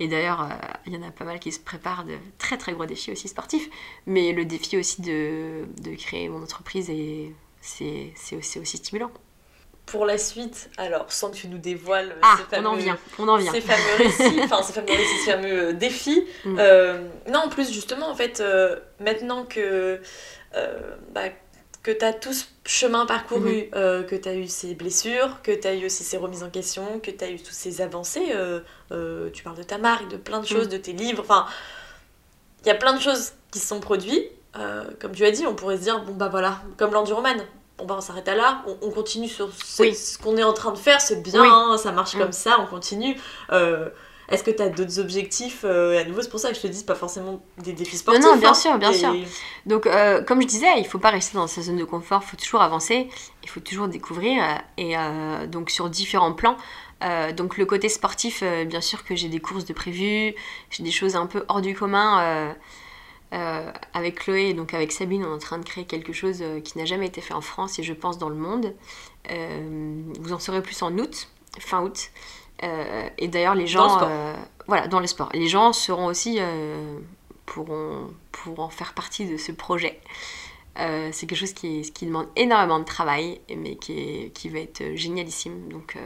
Et d'ailleurs, euh, il y en a pas mal qui se préparent de très très gros défis aussi sportifs. Mais le défi aussi de, de créer mon entreprise, et c'est c'est aussi, aussi stimulant. Pour la suite, alors, sans que tu nous dévoiles Ah, ces on en fameux, vient, on en vient. ces fameux récits, enfin, ces fameux récits, ces fameux euh, défis. Mm. Euh, non, en plus, justement, en fait, euh, maintenant que, bah, que tu as tout ce chemin parcouru, Mm-hmm. euh, que tu as eu ces blessures, que tu as eu aussi ces remises en question, que tu as eu toutes ces avancées, euh, euh, tu parles de ta marque, de plein de choses, Mm. de tes livres, enfin, il y a plein de choses qui se sont produites. Comme tu as dit, on pourrait se dire, bon bah voilà, comme l'enduroman, bon bah on s'arrête à là, on, on continue sur ce, Oui. ce qu'on est en train de faire, c'est bien, Oui. hein, ça marche Mm. comme ça, on continue. Est-ce que tu as d'autres objectifs euh, À nouveau, c'est pour ça que je te dis, pas forcément des défis sportifs. non, bien hein. sûr, bien Et- sûr. Donc, euh, comme je disais, il faut pas rester dans sa zone de confort, il faut toujours avancer, il faut toujours découvrir, euh, et euh, donc sur différents plans. Euh, donc le côté sportif, bien sûr que j'ai des courses de prévues, j'ai des choses un peu hors du commun. avec Chloé et donc avec Sabine, on est en train de créer quelque chose qui n'a jamais été fait en France et je pense dans le monde. Vous en saurez plus en août, fin août. Euh, et d'ailleurs, les Dans le gens, sport. euh, voilà, dans le sport. Les gens seront aussi euh, pourront, pourront faire partie de ce projet. Euh, c'est quelque chose qui, qui demande énormément de travail, mais qui, est- qui va être génialissime. Donc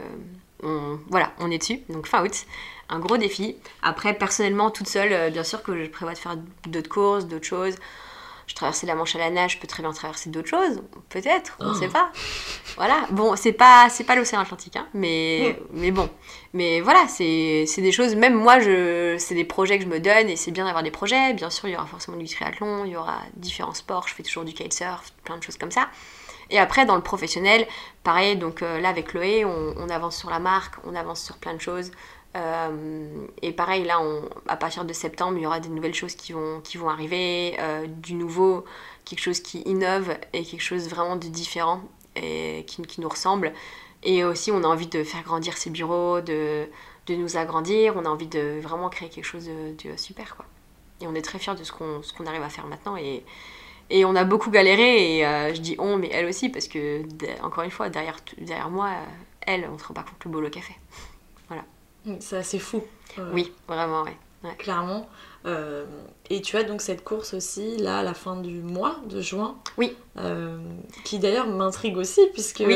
on, voilà, on est dessus. Donc fin août, un gros défi. Après, personnellement, toute seule, bien sûr que je prévois de faire d'autres courses, d'autres choses. Je traversais la Manche à la nage, je peux très bien traverser d'autres choses, peut-être, on ne sait pas. Voilà, bon, c'est pas, c'est pas l'océan Atlantique, hein, mais, mais bon. Mais voilà, c'est c'est des choses, même moi, je, c'est des projets que je me donne et c'est bien d'avoir des projets. Bien sûr, il y aura forcément du triathlon, il y aura différents sports, je fais toujours du kitesurf, plein de choses comme ça. Et après, dans le professionnel, pareil, donc euh, là avec Chloé, on, on avance sur la marque, on avance sur plein de choses. Euh, et pareil, là, à partir de septembre, il y aura des nouvelles choses qui vont, qui vont arriver, euh, du nouveau, quelque chose qui innove et quelque chose vraiment de différent et qui, nous ressemble. Et aussi, on a envie de faire grandir ces bureaux, de, de nous agrandir. On a envie de vraiment créer quelque chose de, super, quoi. Et on est très fiers de ce qu'on qu'on arrive à faire maintenant. Et, et on a beaucoup galéré. Et euh, je dis on, mais elle aussi, parce que, encore une fois, derrière, derrière moi, elle, on se rend pas compte le boulot qu'elle fait. C'est assez fou. Euh, Oui, vraiment, ouais. Clairement. Euh, et tu as donc cette course aussi, là, à la fin du mois de juin. Oui. Euh, qui d'ailleurs m'intrigue aussi, puisque Oui.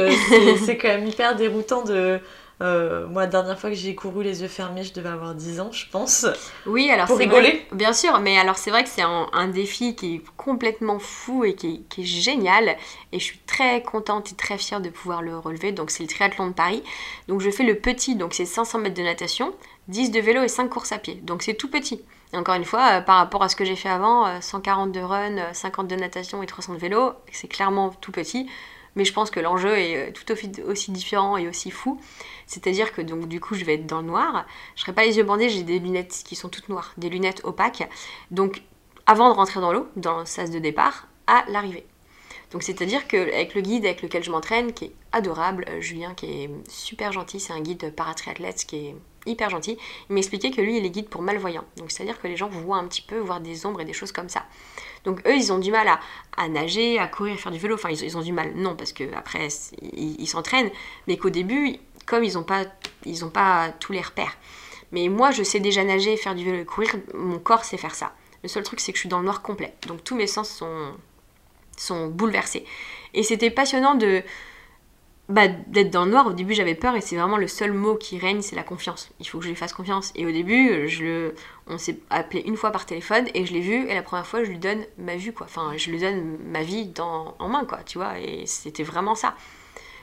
c'est quand même hyper déroutant de. Euh, moi, la dernière fois que j'ai couru les yeux fermés, je devais avoir 10 ans, je pense. Oui, alors c'est rigoler. vrai- bien sûr, mais alors c'est vrai que c'est un, un défi qui est complètement fou et qui est, qui est génial. Et je suis très contente et très fière de pouvoir le relever. Donc c'est le triathlon de Paris. Donc je fais le petit, donc c'est 500 mètres de natation, 10 de vélo et 5 courses à pied. Donc c'est tout petit. Et encore une fois, euh, par rapport à ce que j'ai fait avant, euh, 140 de run, euh, 50 de natation et 300 de vélo, c'est clairement tout petit. Mais je pense que l'enjeu est euh, tout aussi, différent et aussi fou. C'est-à-dire que donc du coup je vais être dans le noir. Je serai pas les yeux bandés, j'ai des lunettes qui sont toutes noires, des lunettes opaques. Donc avant de rentrer dans l'eau, dans le sas de départ, à l'arrivée. Donc c'est-à-dire qu'avec le guide avec lequel je m'entraîne, qui est adorable, euh, Julien qui est super gentil, c'est un guide paratriathlète qui est hyper gentil, il m'expliquait que lui il est guide pour malvoyants. Donc c'est-à-dire que les gens voient un petit peu, voir des ombres et des choses comme ça. Donc eux ils ont du mal à, nager, à courir, faire du vélo. Enfin ils, ils ont du mal, non parce que après ils s'entraînent, mais qu'au début comme ils n'ont pas, ils ont pas tous les repères. Mais moi, je sais déjà nager, faire du vélo courir, mon corps sait faire ça. Le seul truc, c'est que je suis dans le noir complet. Donc tous mes sens sont, sont bouleversés. Et c'était passionnant de bah, d'être dans le noir. Au début, j'avais peur et c'est vraiment le seul mot qui règne, c'est la confiance. Il faut que je lui fasse confiance. Et au début, je le, on s'est appelé une fois par téléphone et je l'ai vu. Et la première fois, je lui donne ma vue, quoi. Enfin, je lui donne ma vie dans, en main, quoi, tu vois. Et c'était vraiment ça.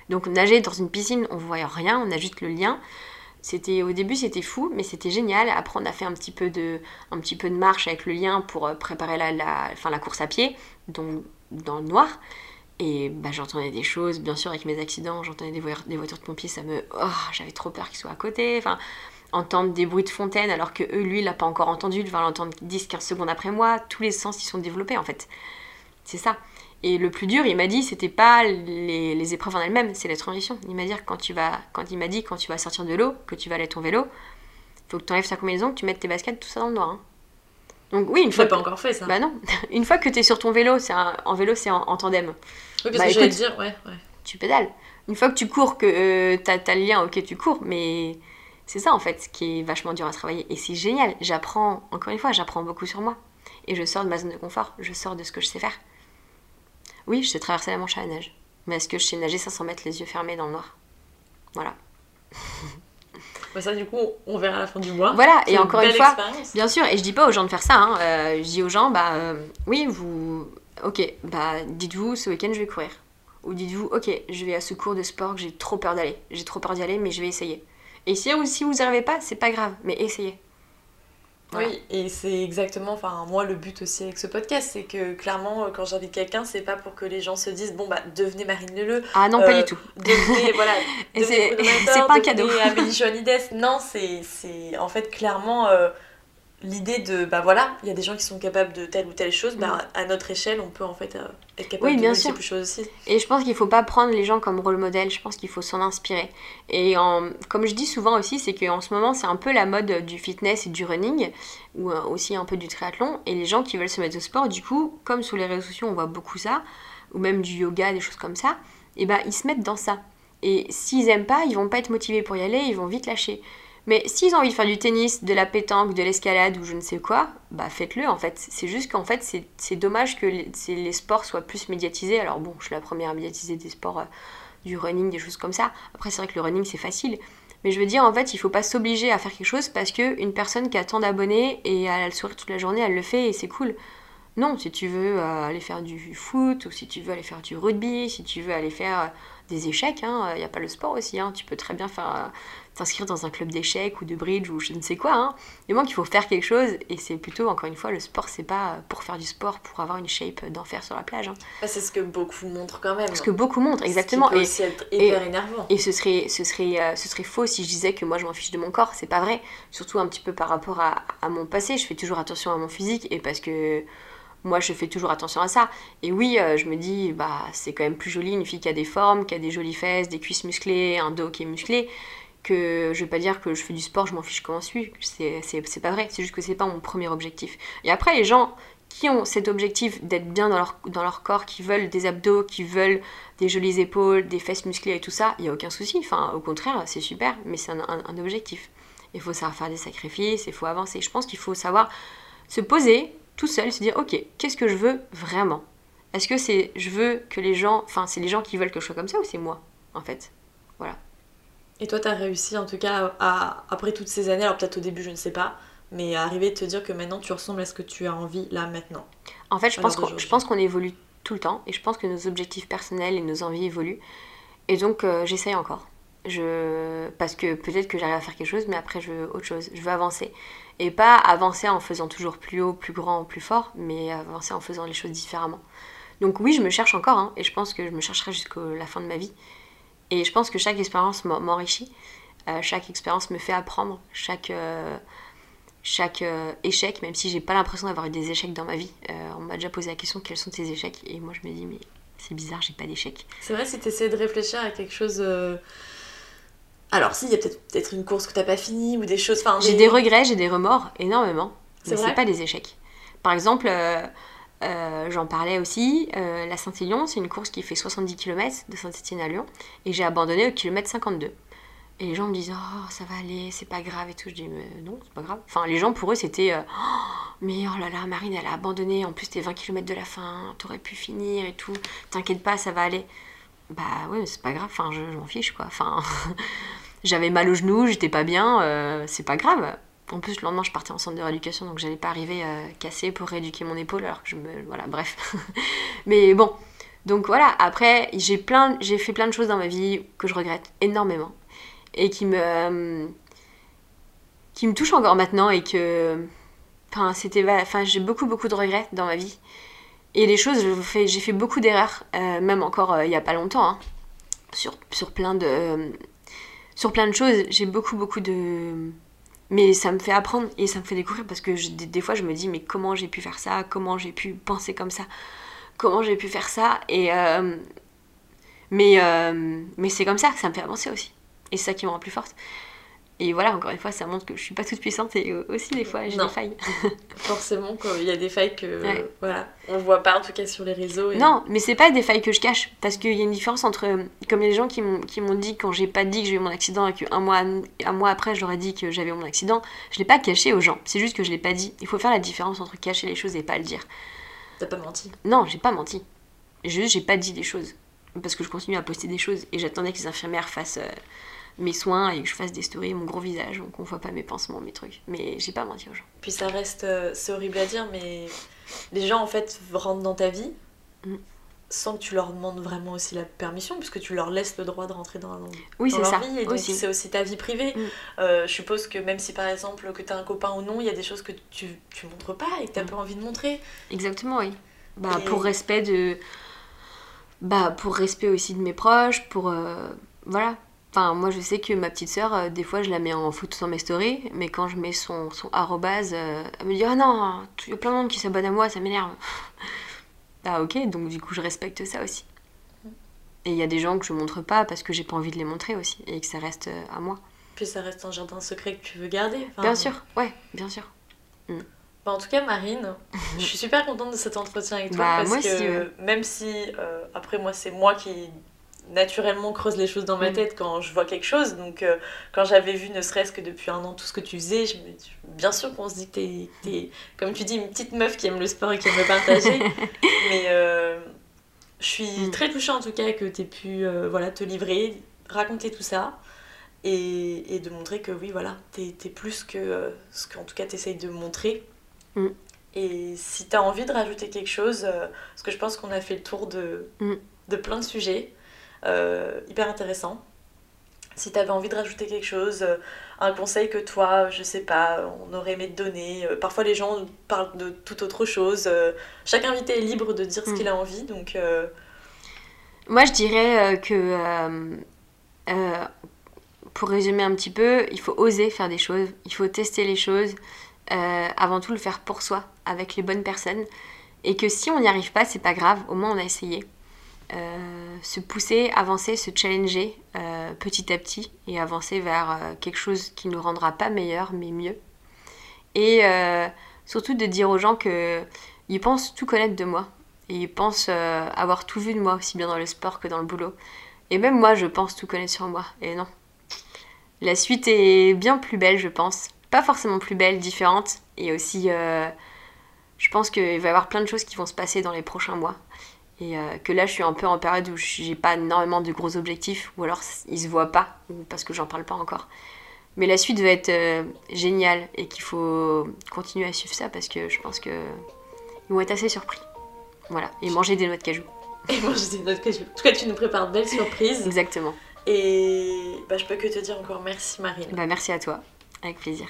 Donc nager dans une piscine, on voyait rien, on a juste le lien. C'était au début c'était fou, mais c'était génial. Après on a fait un petit peu de, un petit peu de marche avec le lien pour euh, préparer la, la, la course à pied, donc dans le noir. Et bah, j'entendais des choses, bien sûr avec mes accidents, j'entendais des, voitures- des voitures de pompiers, ça me, oh, j'avais trop peur qu'ils soient à côté. Enfin, entendre des bruits de fontaine alors que eux, lui, il l'a pas encore entendu, il va l'entendre 10-15 secondes après moi. Tous les sens ils sont développés en fait. C'est ça. Et le plus dur, il m'a dit, c'était pas les, les épreuves en elles-mêmes, c'est les transitions. Il m'a dit quand tu vas, quand il m'a dit quand tu vas sortir de l'eau, que tu vas aller à ton vélo, faut que tu enlèves ta combinaison, que tu mettes tes baskets, tout ça dans le noir. hein. Donc oui, une fois pas que- encore fait ça. bah non, une fois que tu es sur ton vélo, c'est un- en vélo, c'est en, en tandem. oui, parce bah, que écoute- dire, ouais, ouais. Tu pédales. Une fois que tu cours, que euh, t'as t'as le lien, ok, tu cours, mais c'est ça en fait qui est vachement dur à travailler. Et c'est génial. J'apprends, encore une fois, j'apprends beaucoup sur moi. Et je sors de ma zone de confort, je sors de ce que je sais faire. Oui, je sais traverser la Manche à la nage. Mais est-ce que je sais nager 500 mètres les yeux fermés dans le noir? Voilà. Bah, ça, du coup, on verra à la fin du mois. Voilà, et encore une fois, expérience. Bien sûr, et je dis pas aux gens de faire ça, hein, euh, je dis aux gens, bah euh, oui, vous. Ok, bah dites-vous, ce week-end je vais courir. Ou dites-vous, ok, je vais à ce cours de sport que j'ai trop peur d'aller. J'ai trop peur d'y aller, mais je vais essayer. Et si, si vous n'y arrivez pas, c'est pas grave, mais essayez. Voilà. Oui, et c'est exactement, enfin, moi, le but aussi avec ce podcast, c'est que clairement, euh, quand j'invite quelqu'un, c'est pas pour que les gens se disent, bon, bah, devenez Marine Leleu, Ah non, pas Euh, du tout. devenez, voilà, Et c'est- pas un devenez cadeau. Amélie Joannides. Non, c'est, c'est en fait clairement euh, l'idée de, bah voilà, il y a des gens qui sont capables de telle ou telle chose, bah, à notre échelle, on peut en fait euh, être capable Oui, de bien sûr. choses aussi. Et je pense qu'il faut pas prendre les gens comme rôle modèle, je pense qu'il faut s'en inspirer. Et en- comme je dis souvent aussi, c'est qu'en ce moment, c'est un peu la mode du fitness et du running, ou euh, aussi un peu du triathlon. Et les gens qui veulent se mettre au sport, du coup, comme sur les réseaux sociaux, on voit beaucoup ça, ou même du yoga, des choses comme ça, et ben ils se mettent dans ça. Et s'ils aiment pas, ils vont pas être motivés pour y aller, ils vont vite lâcher. Mais s'ils ont envie de faire du tennis, de la pétanque, de l'escalade ou je ne sais quoi, bah faites-le en fait. C'est juste qu'en fait, c'est dommage que les, sports soient plus médiatisés. Alors bon, je suis la première à médiatiser des sports, euh, du running, des choses comme ça. Après, c'est vrai que le running, c'est facile. Mais je veux dire, en fait, il faut pas s'obliger à faire quelque chose parce qu'une personne qui a tant d'abonnés et elle a le sourire toute la journée, elle le fait et c'est cool. Non, si tu veux euh, aller faire du foot ou si tu veux aller faire du rugby, si tu veux aller faire euh, des échecs, il n'y a pas le sport aussi. hein. Tu peux très bien faire t'inscrire dans un club d'échecs ou de bridge ou je ne sais quoi. Hein. Du moment qu'il faut faire quelque chose et c'est plutôt, encore une fois, le sport, c'est pas pour faire du sport, pour avoir une shape d'enfer sur la plage. hein. Bah, c'est ce que beaucoup montrent quand même. Parce que beaucoup montrent, Ce qui exactement. peut Et, aussi être et- hyper énervant. et ce serait, ce, serait, euh, ce serait faux si je disais que moi je m'en fiche de mon corps, c'est pas vrai. Surtout un petit peu par rapport à, à mon passé, je fais toujours attention à mon physique et parce que moi je fais toujours attention à ça. Et oui, euh, je me dis, bah c'est quand même plus joli une fille qui a des formes, qui a des jolies fesses, des cuisses musclées, un dos qui est musclé, que je vais pas dire que je fais du sport, je m'en fiche comment je suis. C'est, pas vrai, c'est juste que c'est pas mon premier objectif. Et après, les gens qui ont cet objectif d'être bien dans leur, dans leur corps, qui veulent des abdos, qui veulent des jolies épaules, des fesses musclées et tout ça, il n'y a aucun souci. Enfin, au contraire, c'est super, mais c'est un, un- un objectif. Il faut savoir faire des sacrifices, il faut avancer. Je pense qu'il faut savoir se poser tout seul, se dire ok, qu'est-ce que je veux vraiment? Est-ce que c'est je veux que les gens, enfin c'est les gens qui veulent que je sois comme ça ou c'est moi en fait? Voilà. Et toi, t'as réussi en tout cas à, après toutes ces années, alors peut-être au début, je ne sais pas, mais à arriver à te dire que maintenant tu ressembles à ce que tu as envie là maintenant. En fait, pense qu'on je pense qu'on évolue tout le temps et je pense que nos objectifs personnels et nos envies évoluent. Et donc euh, j'essaye encore. Je... Parce que peut-être que j'arrive à faire quelque chose, mais après je veux autre chose. Je veux avancer. Et pas avancer en faisant toujours plus haut, plus grand, plus fort, mais avancer en faisant les choses différemment. Donc oui, je me cherche encore, hein, et je pense que je me chercherai jusqu'à la fin de ma vie. Et je pense que chaque expérience m'en- m'enrichit. Euh, chaque expérience me fait apprendre. Chaque, euh, chaque euh, échec, même si j'ai pas l'impression d'avoir eu des échecs dans ma vie. On m'a déjà posé la question quels sont tes échecs? Et moi je me dis mais c'est bizarre, j'ai pas d'échecs. C'est vrai, si t'essayais de réfléchir à quelque chose. Alors, si, il y a peut-être une course que t'as pas finie ou des choses. Enfin, J'ai des regrets, j'ai des remords, énormément. Mais c'est pas des échecs. Par exemple, euh, j'en parlais aussi, euh, la Saint-Élion, c'est une course qui fait 70 km de Saint-Etienne à Lyon, et j'ai abandonné au kilomètre 52. Et les gens me disent, oh, ça va aller, c'est pas grave et tout. Je dis, mais non, c'est pas grave. Enfin, les gens, pour eux, c'était, euh, Oh, mais oh là là, Marine, elle a abandonné, en plus, t'es 20 km de la fin, t'aurais pu finir et tout. T'inquiète pas, ça va aller. Bah ouais, mais c'est pas grave, enfin, je, je m'en fiche, quoi. Enfin, j'avais mal au genou, j'étais pas bien, c'est pas grave. En plus, le lendemain, je partais en centre de rééducation, donc j'allais pas arriver euh, cassée pour rééduquer mon épaule, alors que je me. Voilà, bref. Mais bon. Donc voilà, après, j'ai plein, fait plein de choses dans ma vie que je regrette énormément. Et qui me. qui me touchent encore maintenant et que. Enfin, c'était. Enfin, j'ai beaucoup, beaucoup de regrets dans ma vie. Et les choses, j'ai fait beaucoup d'erreurs, euh, même encore euh, il y a pas longtemps, hein, sur, sur plein de. sur plein de choses. J'ai beaucoup, beaucoup de. Mais ça me fait apprendre et ça me fait découvrir parce que des fois je me dis mais comment j'ai pu faire ça, comment j'ai pu penser comme ça, comment j'ai pu faire ça? Et euh, mais euh, mais c'est comme ça que ça me fait avancer aussi. Et c'est ça qui me rend plus forte et voilà encore une fois ça montre que je suis pas toute puissante et aussi des fois j'ai des failles Forcément, quand il y a des failles que. Ouais. Voilà, on voit pas en tout cas sur les réseaux. et- non mais c'est pas des failles que je cache parce qu'il y a une différence entre euh, comme les gens qui m'ont qui m'ont dit quand j'ai pas dit que j'ai eu mon accident et qu'un mois un mois après je leur ai dit que j'avais eu mon accident je l'ai pas caché aux gens c'est juste que je l'ai pas dit il faut faire la différence entre cacher les choses et pas le dire T'as pas menti. Non, j'ai pas menti. Juste, j'ai pas dit des choses. Parce que je continue à poster des choses et j'attendais que les infirmières fassent euh, mes soins et que je fasse des stories, mon gros visage, donc on voit pas mes pansements, mes trucs. Mais j'ai pas menti aux gens. Puis ça reste. euh, c'est horrible à dire, mais les gens en fait rentrent dans ta vie Mm. sans que tu leur demandes vraiment aussi la permission, puisque tu leur laisses le droit de rentrer dans, Oui, dans leur ça. vie. Et donc c'est aussi ta vie privée. Mm. Euh, je suppose que même si par exemple que t'as un copain ou non, il y a des choses que tu, tu montres pas et que t'as Mm. pas envie de montrer. Exactement, oui. Bah, Et- pour respect de. Bah, pour respect aussi de mes proches, pour. euh, Voilà. Enfin, moi, je sais que ma petite sœur, euh, des fois, je la mets en photo dans mes stories, mais quand je mets son, son arrobase, euh, elle me dit Ah non, il y a plein de monde qui s'abonne à moi, ça m'énerve. bah, ok, donc du coup, je respecte ça aussi. Et il y a des gens que je montre pas parce que j'ai pas envie de les montrer aussi, et que ça reste euh, à moi. Puis ça reste un jardin secret que tu veux garder. Enfin, Bien sûr, ouais, bien sûr. Bah, en tout cas, Marine, je suis super contente de cet entretien avec toi Bah, parce moi que aussi, ouais. même si euh, après moi c'est moi qui naturellement creuse les choses dans ma Mm. tête quand je vois quelque chose. Donc euh, quand j'avais vu ne serait-ce que depuis un an tout ce que tu faisais, je me... bien sûr qu'on se dit que t'es, t'es, comme tu dis, une petite meuf qui aime le sport et qui aime le partager. Mais euh, je suis Mm. très touchée en tout cas que tu aies pu euh, voilà, te livrer, raconter tout ça. Et, et de montrer que oui, voilà, t'es, t'es plus que ce qu'en tout cas t'essayes de montrer. Mm. Et si t'as envie de rajouter quelque chose, parce que je pense qu'on a fait le tour de, Mm. de plein de sujets euh, hyper intéressants. Si t'avais envie de rajouter quelque chose, euh, un conseil que toi, je sais pas, on aurait aimé te donner. euh, parfois les gens parlent de toute autre chose. chaque invité est libre de dire ce qu'il a envie, donc euh, Moi, je dirais que, pour résumer un petit peu, il faut oser faire des choses, il faut tester les choses, euh, avant tout le faire pour soi, avec les bonnes personnes, Et que si on n'y arrive pas, c'est pas grave, au moins on a essayé. Euh, se pousser, avancer, se challenger euh, petit à petit et avancer vers euh, quelque chose qui nous rendra pas meilleur mais mieux. Et surtout de dire aux gens qu'ils pensent tout connaître de moi et ils pensent avoir tout vu de moi aussi bien dans le sport que dans le boulot. Et même moi je pense tout connaître sur moi et non. La suite est bien plus belle je pense. Pas forcément plus belle, différente et aussi je pense qu'il va y avoir plein de choses qui vont se passer dans les prochains mois et euh, que là, je suis un peu en période où j'ai pas énormément de gros objectifs, ou alors ils se voient pas, parce que j'en parle pas encore. Mais la suite va être euh, géniale et qu'il faut continuer à suivre ça parce que je pense que ils vont être assez surpris. Voilà, et manger des noix de cajou. Et manger des noix de cajou. En tout cas, tu nous prépares de belles surprises. Exactement. Et bah, je peux que te dire encore merci, Marine. Bah, merci à toi, avec plaisir.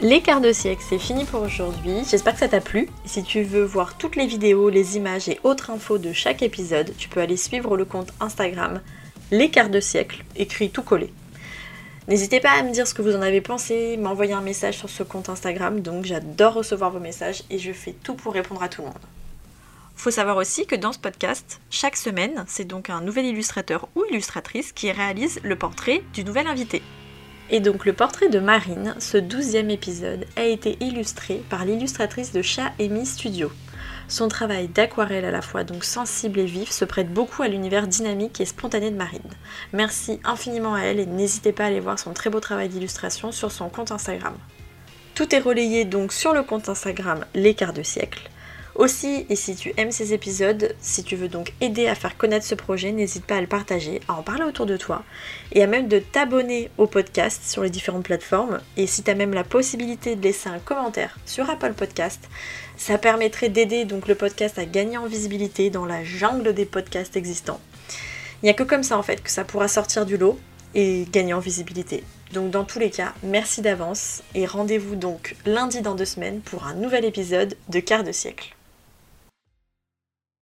Les quarts de siècle, c'est fini pour aujourd'hui. J'espère que ça t'a plu. Si tu veux voir toutes les vidéos, les images et autres infos de chaque épisode, tu peux aller suivre le compte Instagram Les quarts de siècle, écrit tout collé. N'hésitez pas à me dire ce que vous en avez pensé, m'envoyer un message sur ce compte Instagram, donc j'adore recevoir vos messages et je fais tout pour répondre à tout le monde. Faut savoir aussi que dans ce podcast, chaque semaine, c'est donc un nouvel illustrateur ou illustratrice qui réalise le portrait du nouvel invité. Et donc le portrait de Marine, ce douzième épisode, a été illustré par l'illustratrice de Chat Amy Studio. Son travail d'aquarelle à la fois donc sensible et vif se prête beaucoup à l'univers dynamique et spontané de Marine. Merci infiniment à elle et n'hésitez pas à aller voir son très beau travail d'illustration sur son compte Instagram. Tout est relayé donc sur le compte Instagram Les Quarts de Siècle. Aussi, et si tu aimes ces épisodes, si tu veux donc aider à faire connaître ce projet, n'hésite pas à le partager, à en parler autour de toi, et à même de t'abonner au podcast sur les différentes plateformes. Et si tu as même la possibilité de laisser un commentaire sur Apple Podcast, ça permettrait d'aider donc le podcast à gagner en visibilité dans la jungle des podcasts existants. Il n'y a que comme ça en fait que ça pourra sortir du lot et gagner en visibilité. Donc dans tous les cas, merci d'avance et rendez-vous donc lundi dans deux semaines pour un nouvel épisode de Quart de siècle.